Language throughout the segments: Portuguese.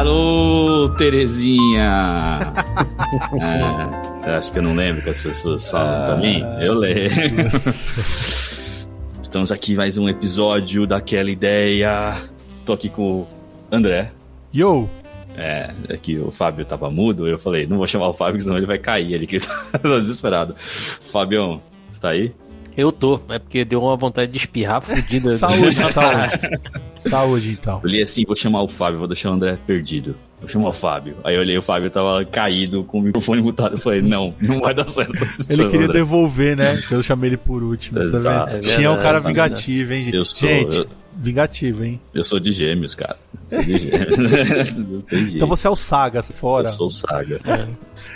Alô, Terezinha! Ah, você acha que eu não lembro que as pessoas falam pra mim? Eu lembro. Estamos aqui mais um episódio daquela ideia. Tô aqui com o André. Yo! É, é que o Fábio tava mudo, eu falei, não vou chamar o Fábio, senão ele vai cair, ele que tá desesperado. Fabião, você tá aí? Eu tô, é porque deu uma vontade de espirrar fodida. Saúde, saúde. Saúde, então. Eu li assim, vou chamar o Fábio, vou deixar o André perdido. Vou chamar o Fábio. Aí eu olhei, o Fábio tava caído com o microfone mutado. Eu falei, não, não vai dar certo. Ele queria André. devolver, né? Eu chamei ele por último. Tá Exato. É Tinha um cara vingativo, hein, gente? Eu sou, gente, eu... vingativo, hein? Eu sou de gêmeos, cara. Sou de gêmeos. então você é o Saga, fora. Eu sou o Saga. É.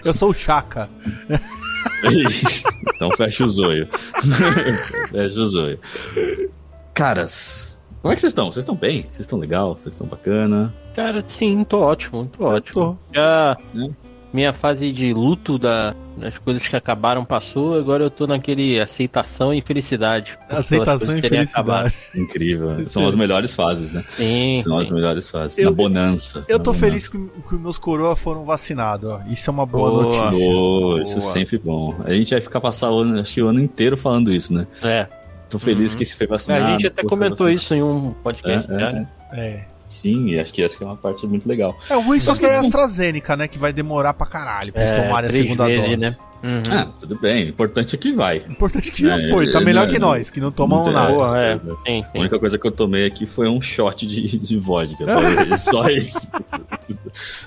Eu sou o Chaka. então fecha o zoio. fecha o zoio. Caras, como é que vocês estão? Vocês estão bem? Vocês estão legal? Vocês estão bacana? Cara, sim, tô ótimo, tô ótimo. Tô. Já é. minha fase de luto da, das coisas que acabaram passou, agora eu tô naquele aceitação e felicidade. Aceitação e felicidade. Acabado. Incrível. São as melhores fases, né? Sim. São sim. as melhores fases. Eu, na bonança. Eu na tô bonança. feliz que, que meus coroas foram vacinados, ó. Isso é uma boa, boa notícia. Boa, isso é sempre bom. A gente vai ficar passar o ano, acho que o ano inteiro falando isso, né? É. Tô feliz uhum. que esse foi vacinado. A gente até comentou isso em um podcast. É, é. é. Sim, e acho que essa é uma parte muito legal. É, o ruim só que é a AstraZeneca, né? Que vai demorar pra caralho pra eles é, tomarem a segunda vezes, dose. Né? Uhum. Ah, tudo bem. O importante é que vai. O importante é que já foi. Tá melhor que nós, que não tomamos nada. Boa, é. sim, sim. A única coisa que eu tomei aqui foi um shot de, de vodka. Só isso.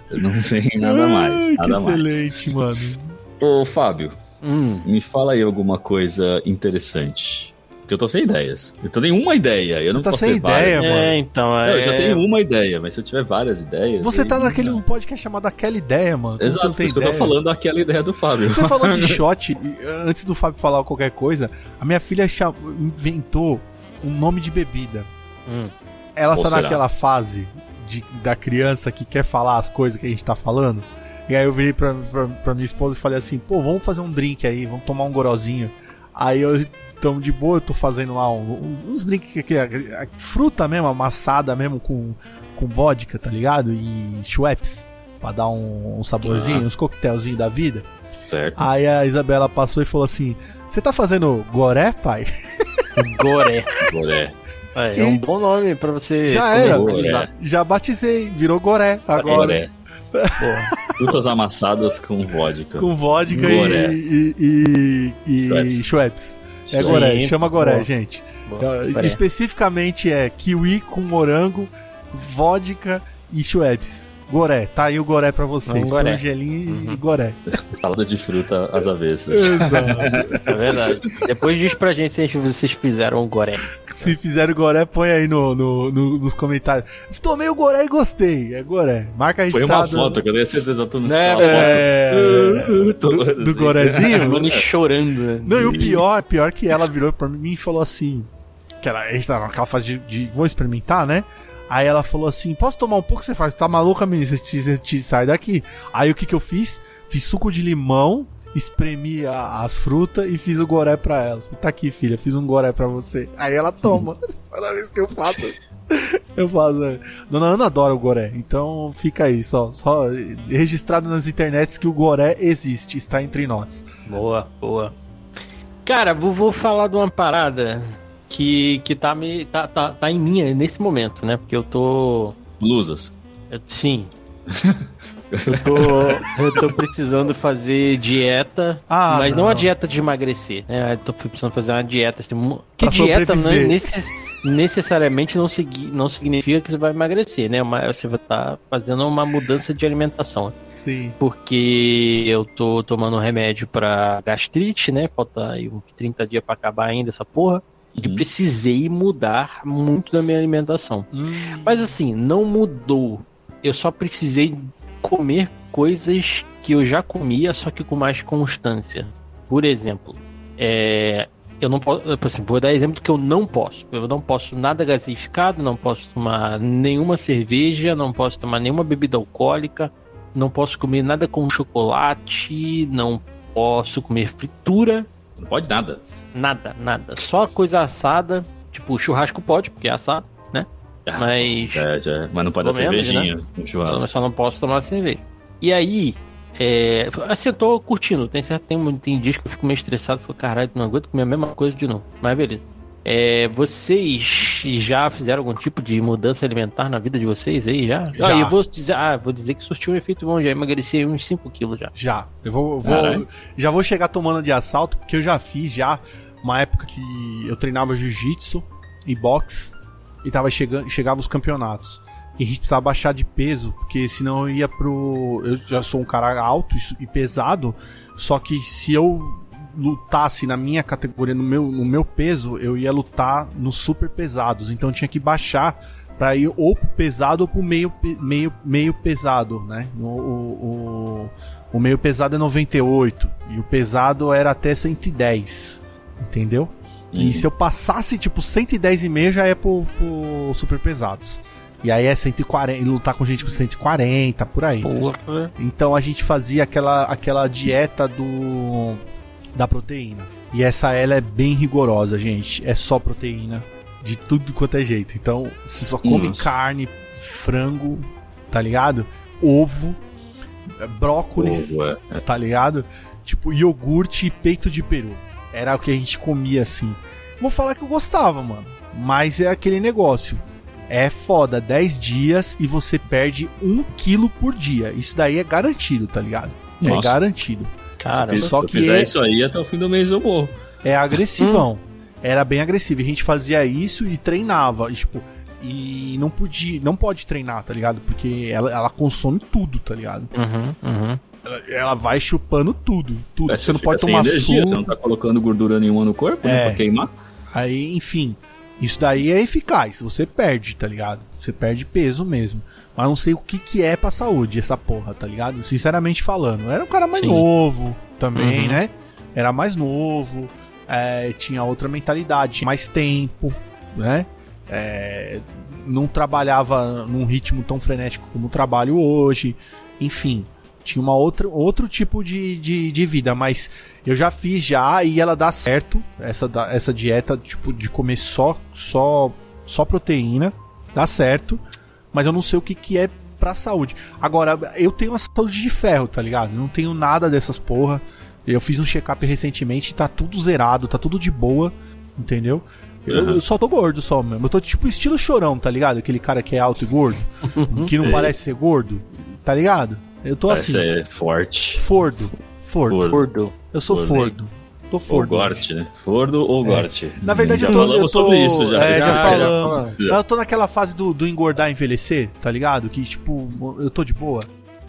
Eu não sei nada Ai, mais. Nada que excelente, mais. mano. Ô, Fábio, hum. me fala aí alguma coisa interessante. Porque eu tô sem ideias. Eu tô nenhuma ideia. Eu Você não tá posso sem ter ideia, várias. mano. É, então, é... Eu já tenho uma ideia, mas se eu tiver várias ideias. Você tá naquele um podcast chamado Aquela Ideia, mano. Exato, você não tem por isso ideia. que eu tô falando aquela ideia do Fábio. Você falou de shot, e, antes do Fábio falar qualquer coisa, a minha filha inventou um nome de bebida. Hum. Ela Ou tá será? naquela fase de, da criança que quer falar as coisas que a gente tá falando. E aí eu virei pra, pra, pra minha esposa e falei assim, pô, vamos fazer um drink aí, vamos tomar um gorozinho. Aí eu tamo de boa, eu tô fazendo lá um, uns drinks que a, a, fruta mesmo, amassada mesmo com, com vodka, tá ligado? E Schweppes, pra dar um, um saborzinho, Ah. uns coquetelzinhos da vida. Certo. Aí a Isabela passou e falou assim: Você tá fazendo goré, pai? Goré. Goré. É, é um bom nome pra você Já era. Já batizei, virou goré agora. Goré. Frutas amassadas com vodka. Com vodka Goré. e, e, e, e Schweppes. Schweppes. É Sim. goré, chama goré, Boa. gente. Boa. Goré. Especificamente é kiwi com morango, vodka e Schweppes. Goré, tá aí o goré pra vocês. Um goré. Angelim e Uhum. goré. Salada de fruta às avessas. Exato. É verdade. Depois diz pra gente se vocês fizeram o Goré. Se fizeram goré, põe aí no, no- no- nos comentários. Tomei o goré e gostei. É goré. Marca Foi registrado. uma foto, que eu tenho certeza que eu É, uma É, foto. do, do Assim. gorezinho? Mano, chorando. né? Não, e o pior, pior que ela virou pra mim e falou assim: que ela, a gente tá naquela fase de, de vou experimentar, né? Aí ela falou assim: posso tomar um pouco? Você faz, tá maluca, menina? Você te, te sai daqui. Aí o que que eu fiz? Fiz suco de limão, espremi a- as frutas e fiz o goré pra ela. Tá aqui, filha, fiz um goré pra você. Aí ela toma. Toda vez que eu faço. Eu faço. né? Dona Ana adora o goré. Então fica aí, só, só registrado nas internets que o goré existe, está entre nós. Boa, boa. Cara, vou, vou falar de uma parada que, que tá, me, tá, tá, tá em mim nesse momento, né? Porque eu tô. Blusas. eu- sim. Eu tô, eu tô precisando fazer dieta, Ah, mas não. não. a dieta de emagrecer, né? Eu tô precisando fazer uma dieta. Assim, que Pra dieta né, necess- necessariamente não, segui- não significa que você vai emagrecer, né? Mas você vai estar fazendo uma mudança de alimentação. Sim. porque eu tô tomando um remédio pra gastrite, né? Falta aí uns 30 dias pra acabar ainda essa porra. E Uhum. precisei mudar muito da minha alimentação. Hum. Mas assim, não mudou. Eu só precisei comer coisas que eu já comia, só que com mais constância. Por exemplo, é, eu não posso. Assim, vou dar exemplo do que eu não posso. Eu não posso nada gasificado, não posso tomar nenhuma cerveja, não posso tomar nenhuma bebida alcoólica, não posso comer nada com chocolate, não posso comer fritura, Não pode nada. nada, nada. Só coisa assada, tipo churrasco pode, porque é assado, Mas. É, já, mas não pode dar cervejinha né? no churrasco. só não posso tomar cerveja. E aí, é, assim, eu tô curtindo. Tem certo, tem, tem dias que eu fico meio estressado. Fico, caralho, não aguento comer a mesma coisa de novo. Mas beleza. É, vocês já fizeram algum tipo de mudança alimentar na vida de vocês aí já? Já. Ah, eu vou dizer, ah, vou dizer que surtiu um efeito bom, já emagreci uns 5 quilos já. Já. Eu vou, vou- já vou chegar tomando de assalto, porque eu já fiz já uma época que eu treinava jiu-jitsu e boxe e tava chegando, chegava os campeonatos. E a gente precisava baixar de peso, porque senão eu ia pro. Eu já sou um cara alto e- pesado, só que se eu lutasse na minha categoria, no meu, no meu peso, eu ia lutar nos super pesados. Então tinha que baixar pra ir ou pro pesado ou pro meio, meio, meio pesado, né? O, o, o, o meio pesado é 98 e o pesado era até 110, entendeu? E se eu passasse tipo 110 e meio já é pro, pro super pesados. E aí é 140, e lutar com gente com 140, por aí. Porra. Então a gente fazia aquela, aquela dieta do da proteína. E essa ela é bem rigorosa, gente. É só proteína de tudo quanto é jeito. Então, você só come Nossa. carne, frango, tá ligado? Ovo, brócolis, Ovo. É. tá ligado? Tipo, iogurte e peito de peru. Era o que a gente comia assim. Vou falar que eu gostava, mano. Mas é aquele negócio. É foda, 10 dias e você perde 1 quilo por dia. Isso daí é garantido, tá ligado? É Nossa. garantido. Caramba. Só Se eu fizer é- isso aí, até o fim do mês eu morro. É agressivão. Era bem agressivo. E a gente fazia isso e treinava. E, tipo, e não podia, não pode treinar, tá ligado? Porque ela, ela consome tudo, tá ligado? Uhum, uhum. Ela, ela vai chupando tudo, tudo. É, você não pode tomar energia, suco. Você não tá colocando gordura nenhuma no corpo, É. né? Pra queimar. Aí, enfim, isso daí é eficaz. Você perde, tá ligado? Você perde peso mesmo. Mas não sei o que que é pra saúde essa porra, tá ligado? Sinceramente falando. Era um cara mais Sim. novo também, Uhum. né? Era mais novo, é, tinha outra mentalidade, tinha mais tempo, né? É, não trabalhava num ritmo tão frenético como trabalho hoje. Enfim, tinha uma outra, outro tipo de, de, de vida, mas eu já fiz já e ela dá certo, essa, essa dieta tipo de comer só, só, só proteína, dá certo, mas eu não sei o que, que é pra saúde. Agora, eu tenho uma saúde de ferro, tá ligado? Não tenho nada dessas porra. Eu fiz um check-up recentemente, tá tudo zerado, tá tudo de boa, entendeu? Eu, Uhum. eu só tô gordo só mesmo. Eu tô tipo estilo chorão, tá ligado? Aquele cara que é alto e gordo, que não parece ser gordo, tá ligado? Eu tô Parece assim, é forte. fordo, fordo. Fordo. Eu sou Fordo. fordo. Tô Ou fordo. Gorte, né? Fordo ou Gorte. Na verdade, já eu tô, falamos eu tô, sobre isso já. É, já, Já, falamos. já. Eu tô naquela fase do, do engordar e envelhecer, tá ligado? Que, tipo, eu tô de boa.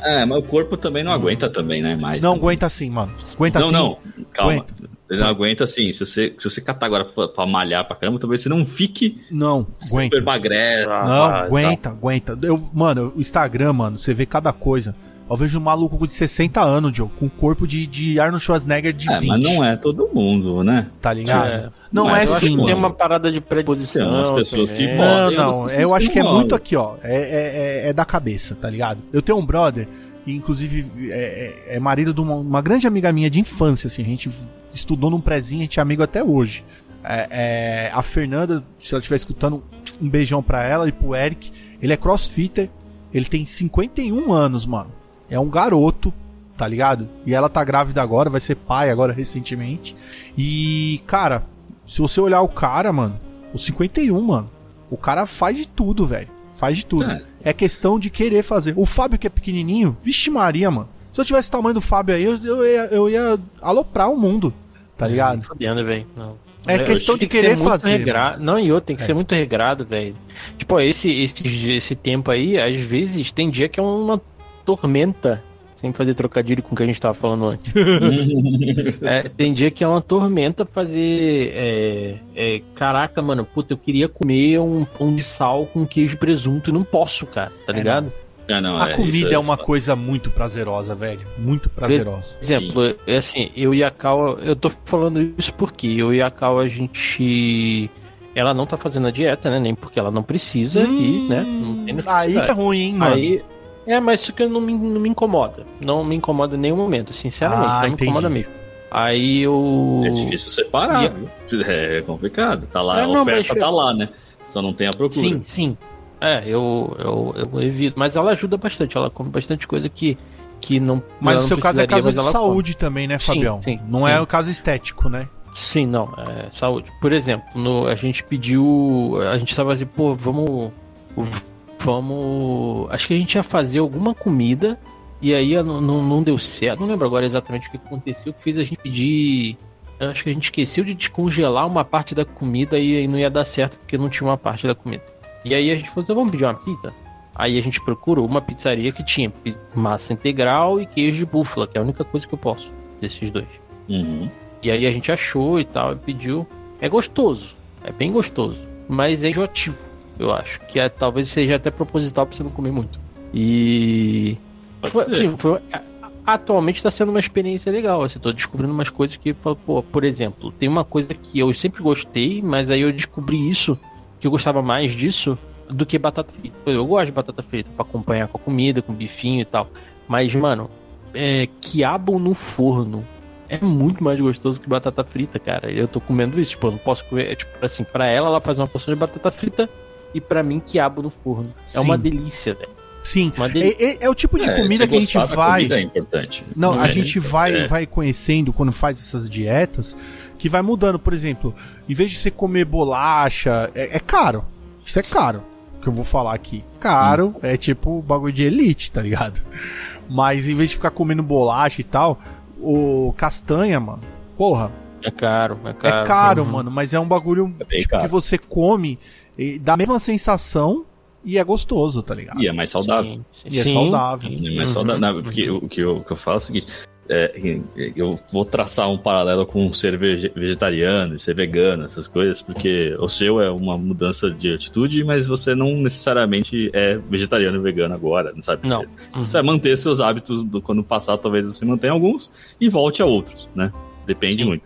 É, mas o corpo também não aguenta também, né? Mais. Não aguenta assim, mano. Aguenta não, assim. não. Calma. Aguenta. Ele não aguenta assim. Se você, se você catar agora pra, pra malhar pra caramba, talvez você não fique Não, aguenta. super magrelo. Não, ah, aguenta, aguenta. Eu, mano, o Instagram, mano, você vê cada coisa. Eu vejo um maluco de 60 anos, Joe, com corpo de, de Arnold Schwarzenegger de É, 20. mas não é todo mundo, né? Tá ligado? É. Não Mas é sim, que Tem uma parada de predisposição. Umas pessoas que podem. Não, não, eu acho que que é muito aqui, ó. É, é, é- é da cabeça, tá ligado? Eu tenho um brother, e inclusive é, é- é marido de uma, uma grande amiga minha de infância, assim. A gente estudou num prézinho, a gente é amigo até hoje. É, é, a Fernanda, se ela estiver escutando, um beijão pra ela e pro Eric. Ele é crossfitter, ele tem 51 anos, mano. É um garoto, tá ligado? E ela tá grávida agora, vai ser pai agora recentemente. E, cara, se você olhar o cara, mano, o 51, mano, o cara faz de tudo, velho. Faz de tudo. É. É. questão de querer fazer. O Fábio, que é pequenininho, vixe Maria, mano. Se eu tivesse o tamanho do Fábio aí, eu, eu, ia, eu ia aloprar o mundo, tá ligado? Fodendo, velho. Não. É questão de que que querer muito fazer, regra- Não, e outro, tem que É. ser muito regrado, velho. Tipo, esse, esse, esse tempo aí, às vezes, tem dia que é uma tormenta. Sem fazer trocadilho com o que a gente tava falando antes. É, tem dia que é uma tormenta fazer. é, é, caraca, mano, puta, eu queria comer um pão de sal com queijo e presunto e não posso, cara, tá É, ligado? Ah, não, A é, comida isso é uma coisa muito prazerosa, velho. Muito prazerosa. Por exemplo, é assim, eu e a Cal, eu tô falando isso porque eu e a Cal, a gente. Ela não tá fazendo a dieta, né? Nem porque ela não precisa e, né? Não tem Hum, aí tá ruim, hein, mano. Aí. É, mas isso que não me, não me incomoda. Não me incomoda em nenhum momento, sinceramente. Ah, não me entendi. incomoda mesmo. Aí eu. É difícil separar, E- viu? É complicado. Tá lá, É, a não, oferta mas- tá lá, né? Só não tem a procura. Sim, sim. É, eu, eu, eu evito. Mas ela ajuda bastante. Ela come bastante coisa que, que não. Mas o seu caso é caso de ela come. saúde também, né, Sim, Fabião? sim, não é sim. o caso estético, né? Sim, não, é saúde. Por exemplo, no, a gente pediu. A gente tava assim, pô, vamos. Vamos. Acho que a gente ia fazer alguma comida. E aí não, não, não deu certo. Não lembro agora exatamente o que aconteceu. Que fez a gente pedir. Acho que a gente esqueceu de descongelar uma parte da comida e aí não ia dar certo porque não tinha uma parte da comida. E aí a gente falou, então vamos pedir uma pizza? Aí a gente procurou uma pizzaria que tinha massa integral e queijo de búfala, que é a única coisa que eu posso desses dois. Uhum. E aí a gente achou e tal, e pediu. É gostoso, é bem gostoso, mas é enjoativo, eu acho. Que é, talvez seja até proposital pra você não comer muito. E. Foi- assim, foi- atualmente tá sendo uma experiência legal. Assim, tô descobrindo umas coisas que, pô, por exemplo, tem uma coisa que eu sempre gostei, mas aí eu descobri isso, que eu gostava mais disso do que batata frita. Eu gosto de batata frita pra acompanhar com a comida, com bifinho e tal. Mas, mano, é, quiabo no forno é muito mais gostoso que batata frita, cara. Eu tô comendo isso, tipo, eu não posso comer. é, Tipo, assim, pra ela, ela faz uma porção de batata frita e pra mim, quiabo no forno. Sim. É uma delícia, velho. Sim. Delícia. É, é- é o tipo de É, comida que a gente vai. comida é importante. Não, a É, gente vai, é. vai conhecendo quando faz essas dietas que vai mudando. Por exemplo, em vez de você comer bolacha, é, é caro. Isso é caro. Que eu vou falar aqui. Caro é tipo bagulho de elite, tá ligado? Mas em vez de ficar comendo bolacha e tal, o castanha, mano. Porra, É caro, é é caro. caro, Uhum. mano. Mas é um bagulho É tipo, caro. que você come e dá a mesma sensação e é gostoso, tá ligado? E é mais saudável. Sim, sim. E é Sim. saudável. É mais Uhum, saudável. Não, porque o que eu, o que eu falo é o seguinte: é, eu vou traçar um paralelo com ser vege- vegetariano, ser vegano, essas coisas, porque o seu é uma mudança de atitude, mas você não necessariamente é vegetariano e vegano agora, não sabe? Não. Você vai manter seus hábitos do, quando passar, talvez você mantenha alguns e volte a outros, né? Depende Sim. muito.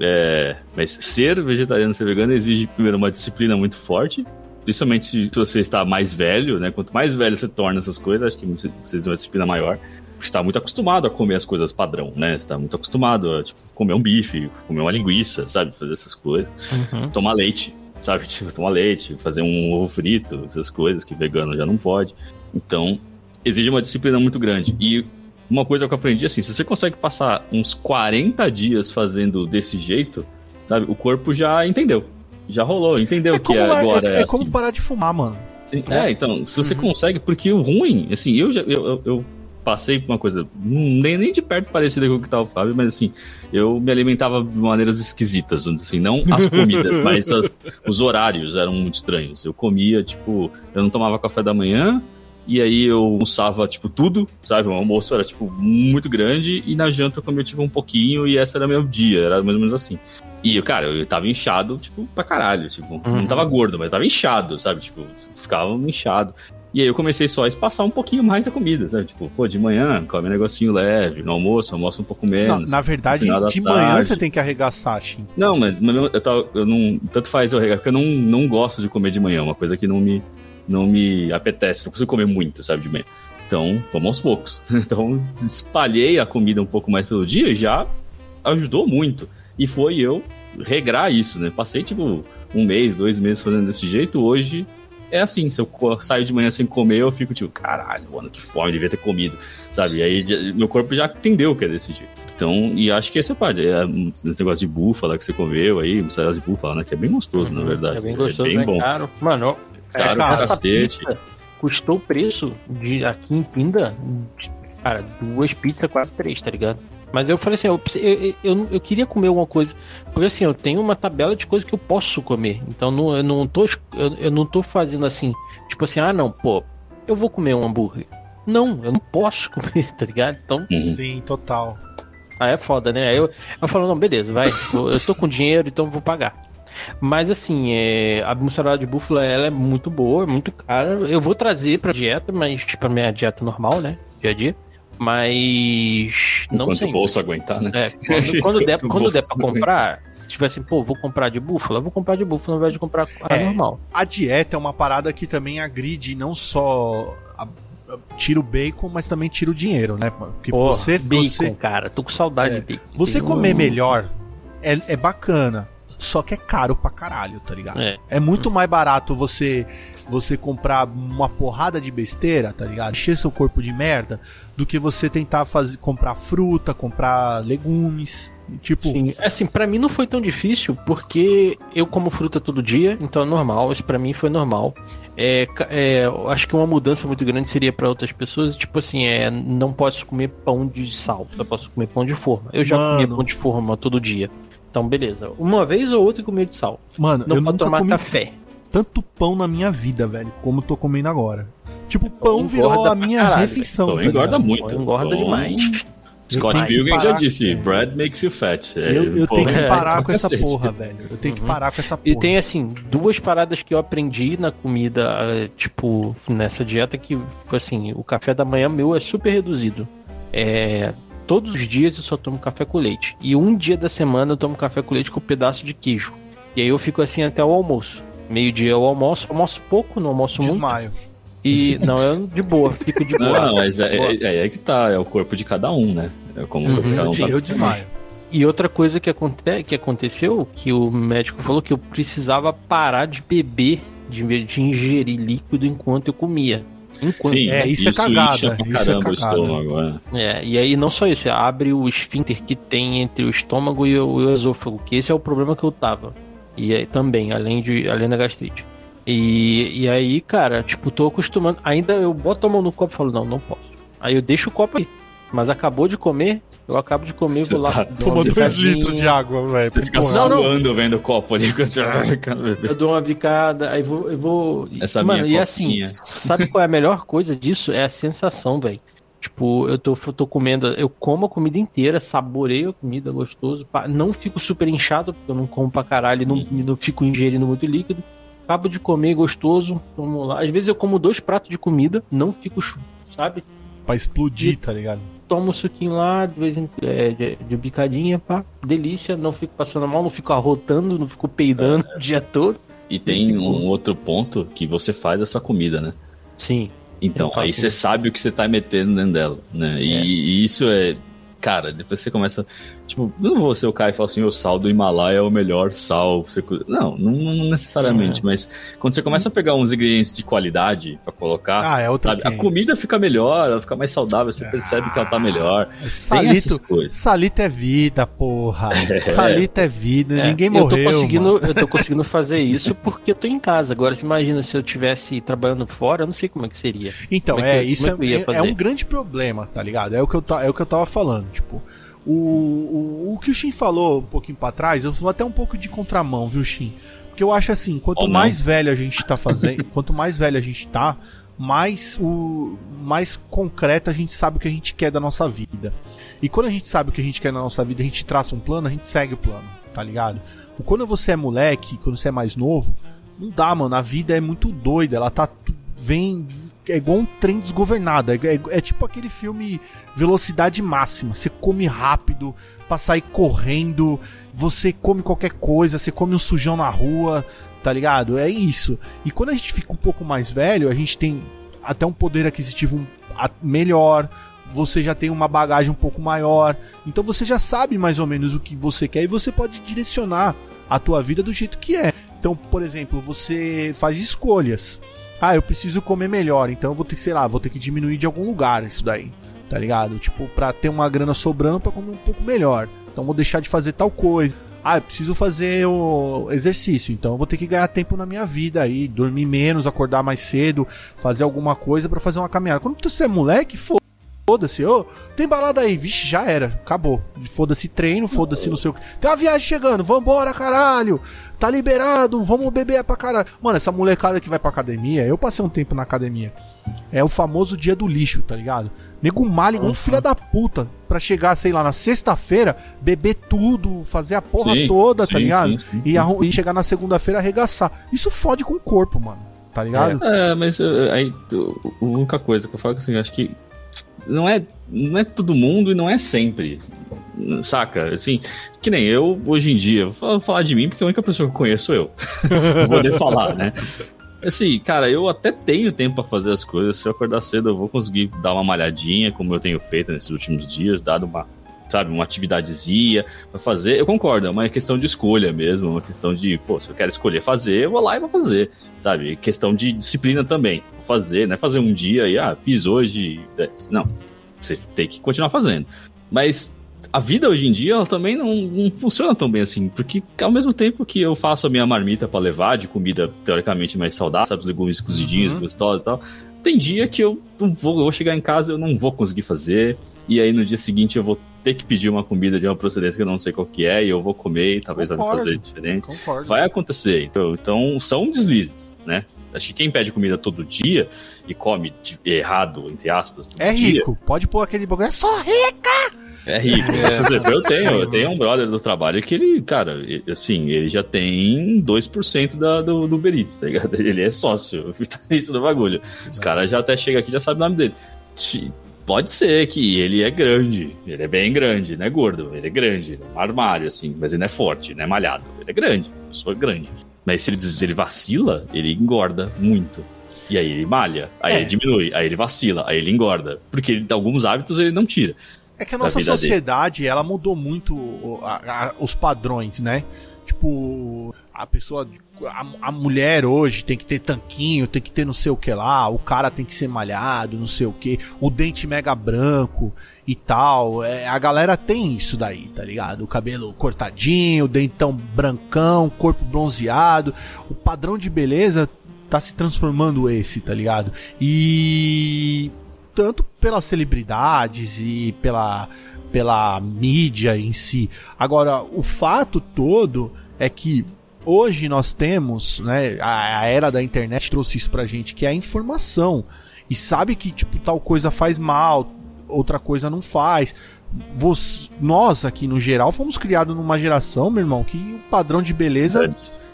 É, mas ser vegetariano, ser vegano exige primeiro uma disciplina muito forte, principalmente se você está mais velho, né? Quanto mais velho você torna essas coisas, acho que você precisa de uma disciplina maior. Porque você está muito acostumado a comer as coisas padrão, né? Você está muito acostumado a tipo, comer um bife, comer uma linguiça, sabe? Fazer essas coisas. Uhum. Tomar leite, sabe? Tipo, tomar leite, fazer um ovo frito, essas coisas que vegano já não pode. Então, exige uma disciplina muito grande. E uma coisa que eu aprendi assim, se você consegue passar uns 40 dias fazendo desse jeito, sabe? O corpo já entendeu. Já rolou, entendeu É que como, é, é- agora é- é, é como assim. parar de fumar, mano. Sim, é, então, se você consegue, porque o ruim, assim, eu já eu, eu- eu passei por uma coisa hum, nem, nem de perto parecida com o que tava o Fábio, mas assim, eu me alimentava de maneiras esquisitas, assim, não as comidas, mas as- os horários eram muito estranhos. Eu comia, tipo, eu não tomava café da manhã, e aí eu almoçava, tipo, tudo, sabe? O almoço era, tipo, muito grande, e na janta eu comia, tipo, um pouquinho, e esse era meu dia, era mais ou menos assim. E, cara, eu tava inchado, tipo, pra caralho, tipo, não Uhum. tava gordo, mas tava inchado, sabe? Tipo, ficava inchado. E aí eu comecei só a espaçar um pouquinho mais a comida, sabe? Tipo, pô, de manhã come um negocinho leve, no almoço, almoço um pouco Na, menos. na verdade, final da de manhã tarde. você tem que arregaçar, Shin. Não, mas mas eu, eu, tava- eu não. Tanto faz eu regar, porque eu não, não gosto de comer de manhã, é uma coisa que não me, não me apetece, não consigo comer muito, sabe, de manhã. Então, vamos aos poucos. Então, espalhei a comida um pouco mais pelo dia e já ajudou muito. E foi eu regrar isso, né? Passei, tipo, um mês, dois meses fazendo desse jeito. Hoje é assim: se eu saio de manhã sem comer, eu fico tipo, caralho, mano, que fome, devia ter comido, sabe? E aí já- meu corpo já entendeu que é desse jeito. Então, e acho que essa parte, é, esse negócio de búfala que você comeu aí, mussarela de búfala, né? Que é bem gostoso, na verdade. É bem gostoso, é bem né? bom. Caro. Mano, Caro é, pra essa cacete. pizza custou o preço de aqui em Pinda, de- cara, duas pizzas, quase três, tá ligado? Mas eu falei assim, eu, eu, eu, eu queria comer alguma coisa. Porque assim, eu tenho uma tabela de coisas que eu posso comer. Então não, eu, não tô, eu, eu não tô fazendo assim, tipo assim, ah não, pô, eu vou comer um hambúrguer. Não, eu não posso comer, tá ligado? Então, Uhum. Sim, total. Aí é foda, né? Aí eu, eu falo, não, beleza, vai. Eu eu tô com dinheiro, então eu vou pagar. Mas assim, é, a mussarela de búfala ela é muito boa, é muito cara. Eu vou trazer pra dieta, mas tipo, a minha dieta normal, né? Dia a dia. Mas não Enquanto sei. o bolso aguentar, né? É, quando, quando der, quando der pra comprar, se tiver assim, pô, vou comprar de búfala, eu vou comprar de búfala ao invés de comprar a É. normal. A dieta é uma parada que também agride não só a- tira o bacon, mas também tira o dinheiro, né? Porque Pô, você, bacon, você, cara, tô com saudade É. de bacon. você comer melhor é, é bacana. Só que é caro pra caralho, tá ligado? É. É muito mais barato você você comprar uma porrada de besteira, tá ligado? Encher seu corpo de merda, do que você tentar fazer, comprar fruta, comprar legumes. Tipo, Sim, assim, pra mim não foi tão difícil, porque eu como fruta todo dia, então é normal, isso pra mim foi normal. É, é, eu acho que uma mudança muito grande seria pra outras pessoas, tipo assim, é, não posso comer pão de sal, eu posso comer pão de forma. Eu já Mano. comia pão de forma todo dia. Então, beleza. Uma vez ou outra eu comia de sal. mano, Não eu pode nunca tomar comi café. tanto pão na minha vida, velho, como tô comendo agora. Tipo, pão Pão virou a minha caralho, refeição. Pão tá engorda ligado? muito. Engorda Pão- demais. Scott que Pilgrim já disse, é. bread makes you fat. É, Eu, eu tenho que é, parar com essa cacete. porra, velho. Eu tenho que Uhum. parar com essa porra. E tem assim, duas paradas que eu aprendi na comida, tipo, nessa dieta que, assim, o café da manhã meu é super reduzido. É, todos os dias eu só tomo café com leite. E um dia da semana eu tomo café com leite com um pedaço de queijo. E aí eu fico assim até o almoço. Meio-dia eu almoço, almoço pouco, não almoço muito. Desmaio. E não, eu de boa, fico de boa. não, mas é, Boa. é, é aí que tá, é o corpo de cada um, né? É como Uhum, cada um tá eu desmaio. E outra coisa que, aconte que aconteceu, que o médico falou que eu precisava parar de beber, de, de ingerir líquido enquanto eu comia. Enquanto. Sim, É, isso é cagada, isso é caramba o cagada. estômago, é. É, e aí não só isso, abre o esfíncter que tem entre o estômago e o, o esôfago, que esse é o problema que eu tava. E aí, também, além, de, além da gastrite. E, e aí, cara, tipo, tô acostumando. Ainda eu boto a mão no copo e falo, não, não posso. Aí eu deixo o copo aí. Mas acabou de comer, eu acabo de comer e Você vou lá. tá dois litros de água, velho. Você fica suando vendo o copo ali. Eu dou uma bicada, aí vou. Eu vou... Essa Mano, minha e assim, copinha. sabe qual é a melhor coisa disso? É a sensação, velho. Tipo, eu tô, eu tô comendo, eu como a comida inteira, saboreio a comida gostoso, não fico super inchado, porque eu não como pra caralho, não, não fico ingerindo muito líquido. Acabo de comer gostoso, vamos lá. Às vezes eu como dois pratos de comida, não fico, sabe? Pra explodir, tá ligado? Tomo um suquinho lá, de vez em é, de, de bicadinha, pá. Delícia, não fico passando mal, não fico arrotando, não fico peidando o dia todo. E tem um outro ponto que você faz a sua comida, né? Sim. Então, aí você sabe o que você tá metendo dentro dela, né? E, É. e isso é. Cara, depois você começa. Tipo, eu não vou ser o cara e falar assim: o sal do Himalaia é o melhor sal. Você... Não, não, não É. necessariamente, mas quando você começa a pegar uns ingredientes de qualidade pra colocar, Ah, é sabe? A 500. comida fica melhor, ela fica mais saudável, você percebe que ela tá melhor. Tem Salito, essas coisas. salito é vida, porra. É. Salito é vida, É, ninguém eu morreu. tô conseguindo, mano. eu tô conseguindo fazer isso porque eu tô em casa. Agora, você imagina se eu tivesse trabalhando fora, eu não sei como é que seria. Então, Como é é, que- isso é que eu ia é, é um grande problema, tá ligado? É o que eu, é o que eu tava falando, tipo. O, o, o que o Shin falou um pouquinho pra trás, eu vou até um pouco de contramão, viu, Shin? Porque eu acho assim, quanto não. mais velho a gente tá fazendo, quanto mais velho a gente tá, mais o mais concreto a gente sabe o que a gente quer da nossa vida. E quando a gente sabe o que a gente quer da nossa vida, a gente traça um plano, a gente segue o plano, tá ligado? Quando você é moleque, quando você é mais novo, não dá, mano. A vida é muito doida. Ela tá. Vem. É igual um trem desgovernado. É, é- é tipo aquele filme Velocidade Máxima. Você come rápido pra sair correndo. Você come qualquer coisa. Você come um sujão na rua. Tá ligado? É isso. E quando a gente fica um pouco mais velho, a gente tem até um poder aquisitivo melhor. Você já tem uma bagagem um pouco maior. Então você já sabe mais ou menos o que você quer e você pode direcionar a tua vida do jeito que é. Então, por exemplo, você faz escolhas. Ah, eu preciso comer melhor, então eu vou ter que, sei lá, vou ter que diminuir de algum lugar isso daí. Tá ligado? Tipo, pra ter uma grana sobrando pra comer um pouco melhor. Então vou deixar de fazer tal coisa. Ah, eu preciso fazer o exercício, então eu vou ter que ganhar tempo na minha vida aí, dormir menos, acordar mais cedo, fazer alguma coisa pra fazer uma caminhada. Quando você é moleque, fo- Foda-se, ô, tem balada aí, vixe, já era, acabou. Foda-se treino, foda-se não sei o que. Tem uma viagem chegando, vambora, caralho. Tá liberado, vamos beber pra caralho. Mano, essa molecada que vai pra academia, eu passei um tempo na academia. É o famoso dia do lixo, tá ligado? Nego malha igual um filho da puta pra chegar, sei lá, na sexta-feira, beber tudo, fazer a porra Sim, toda, tá sim, ligado? sim, E, e chegar na segunda-feira arregaçar. Isso fode com o corpo, mano, tá ligado? É, mas aí a única coisa que eu falo é assim, eu acho que não é, não é todo mundo e não é sempre. Saca? Assim, que nem eu, hoje em dia, vou falar- de mim porque a única pessoa que eu conheço sou eu. Vou poder falar, né? Assim, cara, eu até tenho tempo pra fazer as coisas. Se eu acordar cedo, eu vou conseguir dar uma malhadinha, como eu tenho feito nesses últimos dias, dado uma sabe, uma atividadezinha pra fazer, eu concordo, é uma questão de escolha mesmo, uma questão de, pô, se eu quero escolher fazer, eu vou lá e vou fazer, sabe? Questão de disciplina também, vou fazer, não é fazer um dia e, ah, fiz hoje, não, você tem que continuar fazendo. Mas a vida hoje em dia ela também não, não, funciona tão bem assim, porque ao mesmo tempo que eu faço a minha marmita para levar de comida teoricamente mais saudável, sabe, os legumes cozidinhos, uhum. gostosos e tal, tem dia que eu não vou, eu vou chegar em casa eu não vou conseguir fazer, e aí no dia seguinte eu vou ter que pedir uma comida de uma procedência que eu não sei qual que é, e eu vou comer e talvez Concordo. vai fazer diferente. Concordo. Vai acontecer. Então, então são deslizes, né? Acho que quem pede comida todo dia e come de, errado, entre aspas, é rico. Dia, Pode pôr aquele bagulho. Eu sou rica! É rico. É. Eu tenho, eu tenho um brother do trabalho que ele, cara, assim, ele já tem 2% da, do, do Beritz, tá ligado? Ele é sócio, isso do bagulho. Os caras já até chegam aqui já sabem o nome dele. Pode ser que ele é grande, ele é bem grande, não é gordo, ele é grande, é um armário, assim, mas ele não é forte, não é malhado, ele é grande, eu sou grande. Mas se ele, ele vacila, ele engorda muito. E aí ele malha, aí é. ele diminui, aí ele vacila, aí ele engorda. Porque ele, alguns hábitos ele não tira. É que a nossa sociedade, dele. ela mudou muito a, a, os padrões, né? Tipo, a pessoa. A, a, mulher hoje tem que ter tanquinho, tem que ter não sei o que lá, o cara tem que ser malhado, não sei o que, o dente mega branco e tal. É, a galera tem isso daí, tá ligado? O cabelo cortadinho, o dentão brancão, corpo bronzeado. O padrão de beleza tá se transformando esse, tá ligado? E tanto pelas celebridades e pela, pela mídia em si. Agora, o fato todo é que hoje nós temos, né, a, a, era da internet trouxe isso pra gente, que é a informação. E sabe que, tipo, tal coisa faz mal, outra coisa não faz. Vos, nós aqui no geral fomos criados numa geração, meu irmão, que o padrão de beleza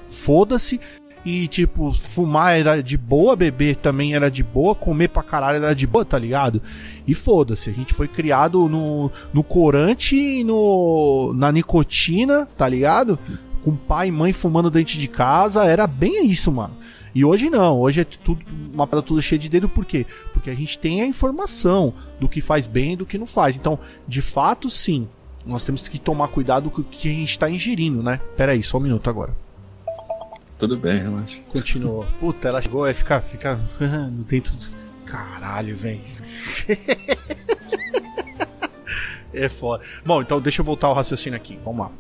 foda-se e, tipo, fumar era de boa, beber também era de boa, comer pra caralho era de boa, tá ligado? E foda-se, a gente foi criado no, no corante e no, na nicotina, tá ligado? Com pai e mãe fumando dentro de casa, era bem isso, mano. E hoje não, hoje é tudo uma parada tudo cheia de dedo, por quê? Porque a gente tem a informação do que faz bem e do que não faz. Então, de fato, sim, nós temos que tomar cuidado com o que a gente está ingerindo, né? Pera aí, só um minuto agora. Tudo bem, relaxa. Continuou. Puta, ela chegou, aí fica, fica dentro do... Caralho, velho. é foda. Bom, então deixa eu voltar ao raciocínio aqui. Vamos lá.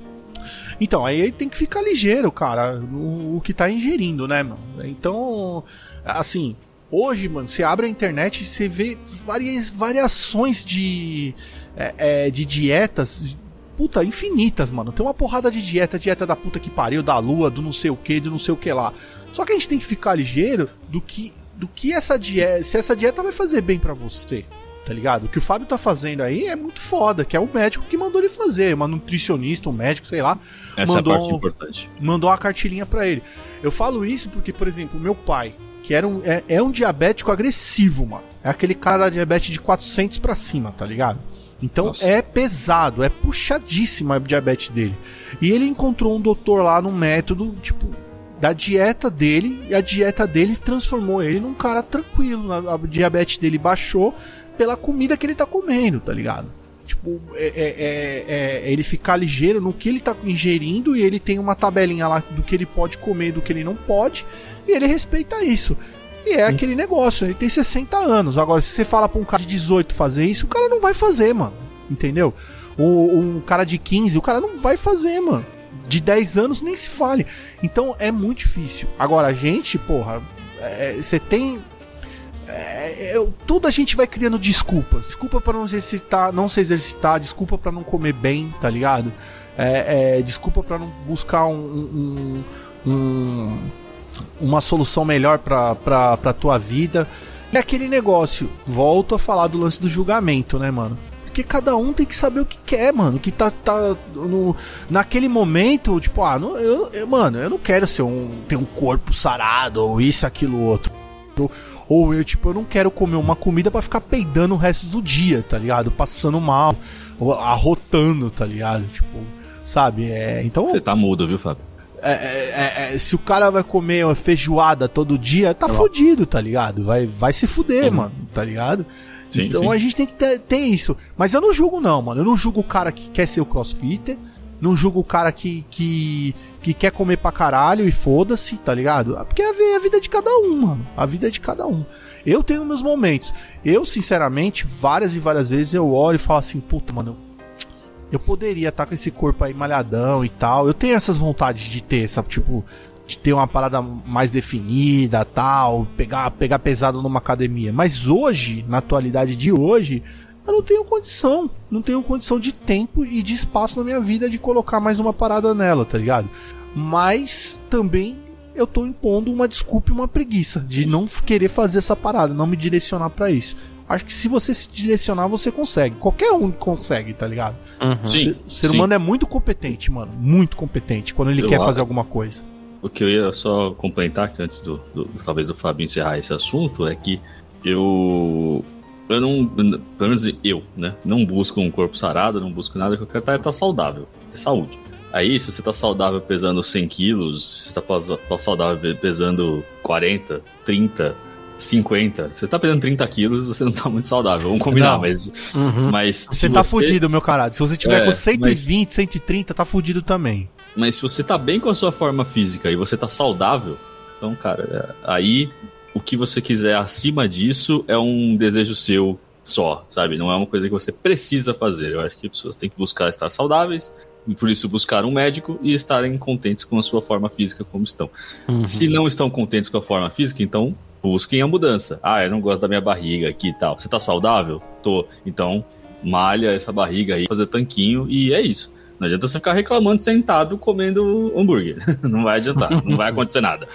Então, aí tem que ficar ligeiro, cara, o, o que tá ingerindo, né, mano? Então, assim, hoje, mano, você abre a internet e você vê várias variações de, é, é, de dietas puta, infinitas, mano. Tem uma porrada de dieta, dieta da puta que pariu, da lua, do não sei o que, do não sei o que lá. Só que a gente tem que ficar ligeiro do que do que essa dieta, se essa dieta vai fazer bem para você. Tá ligado? O que o Fábio tá fazendo aí é muito foda, que é o médico que mandou ele fazer, uma nutricionista, um médico, sei lá. Essa mandou, é a parte importante. Mandou uma cartilhinha para ele. Eu falo isso porque, por exemplo, meu pai, que era um, é, é um diabético agressivo, mano. É aquele cara da diabetes de 400 para cima, tá ligado? Então Nossa. é pesado, é puxadíssima a diabetes dele. E ele encontrou um doutor lá no método, tipo, da dieta dele, e a dieta dele transformou ele num cara tranquilo. A, a diabetes dele baixou pela comida que ele tá comendo, tá ligado? Tipo, é, é, é, é, ele ficar ligeiro no que ele tá ingerindo e ele tem uma tabelinha lá do que ele pode comer e do que ele não pode, e ele respeita isso. E é Sim. aquele negócio, ele tem 60 anos. Agora, se você fala pra um cara de 18 fazer isso, o cara não vai fazer, mano. Entendeu? O, um cara de 15, o cara não vai fazer, mano. De 10 anos nem se fale. Então é muito difícil. Agora, a gente, porra, é, você é, tem. É, é, tudo a gente vai criando desculpas. Desculpa para não exercitar, não se exercitar, desculpa para não comer bem, tá ligado? É, desculpa para não buscar um, um, um uma solução melhor pra, pra tua vida. É aquele negócio, volto a falar do lance do julgamento, né, mano? Porque cada um tem que saber o que quer, mano. Que tá, tá no, naquele momento, tipo, ah, não, eu, eu, mano, eu não quero ser um, ter um corpo sarado ou isso, aquilo, outro. Ou eu, tipo, eu não quero comer uma comida para ficar peidando o resto do dia, tá ligado? Passando mal, arrotando, tá ligado? Tipo, sabe? É, então. Você tá mudo, viu, Fábio? É, é, é, se o cara vai comer uma feijoada todo dia, tá é fodido, tá ligado? Vai, vai se fuder, uhum. mano, tá ligado? Sim, então sim. a gente tem que ter, ter isso. Mas eu não julgo, não, mano. Eu não julgo o cara que quer ser o crossfitter. Não julgo o cara que, que, que quer comer pra caralho e foda-se, tá ligado? Porque é a vida de cada um, mano. A vida é de cada um. Eu tenho meus momentos. Eu, sinceramente, várias e várias vezes eu olho e falo assim, puta, mano, eu poderia estar com esse corpo aí malhadão e tal. Eu tenho essas vontades de ter, sabe? Tipo, de ter uma parada mais definida, tal, pegar, pegar pesado numa academia. Mas hoje, na atualidade de hoje, eu não tenho condição. Não tenho condição de tempo e de espaço na minha vida de colocar mais uma parada nela, tá ligado? Mas também eu tô impondo uma desculpa e uma preguiça de não querer fazer essa parada, não me direcionar pra isso. Acho que se você se direcionar, você consegue. Qualquer um consegue, tá ligado? Uhum. Sim, O ser- o sim. humano é muito competente, mano. Muito competente quando ele Eu quer acho. fazer alguma coisa. O que eu ia só complementar que antes do, do- talvez do Fábio encerrar esse assunto é que eu eu não pelo menos eu, né, não busco um corpo sarado, não busco nada que eu quero estar, é estar saudável, ter saúde. Aí, se você tá saudável pesando 100 quilos, se tá, pas- tá saudável pesando 40, 30, 50, se você tá pesando 30 quilos, você não tá muito saudável, vamos combinar, Não. mas, Uhum. mas Você tá fudido, meu caralho. Se você tiver É, com 120, 130, tá fudido também. Mas se você tá bem com a sua forma física e você tá saudável, então, cara, aí o que você quiser acima disso é um desejo seu só, sabe? Não é uma coisa que você precisa fazer. Eu acho que as pessoas têm que buscar estar saudáveis e por isso buscar um médico e estarem contentes com a sua forma física como estão. Uhum. Se não estão contentes com a forma física, então busquem a mudança. Ah, eu não gosto da minha barriga aqui e tal. Você tá saudável? Tô. Então, malha essa barriga aí, fazer tanquinho e é isso. Não adianta você ficar reclamando sentado comendo hambúrguer. não vai adiantar, não vai acontecer nada.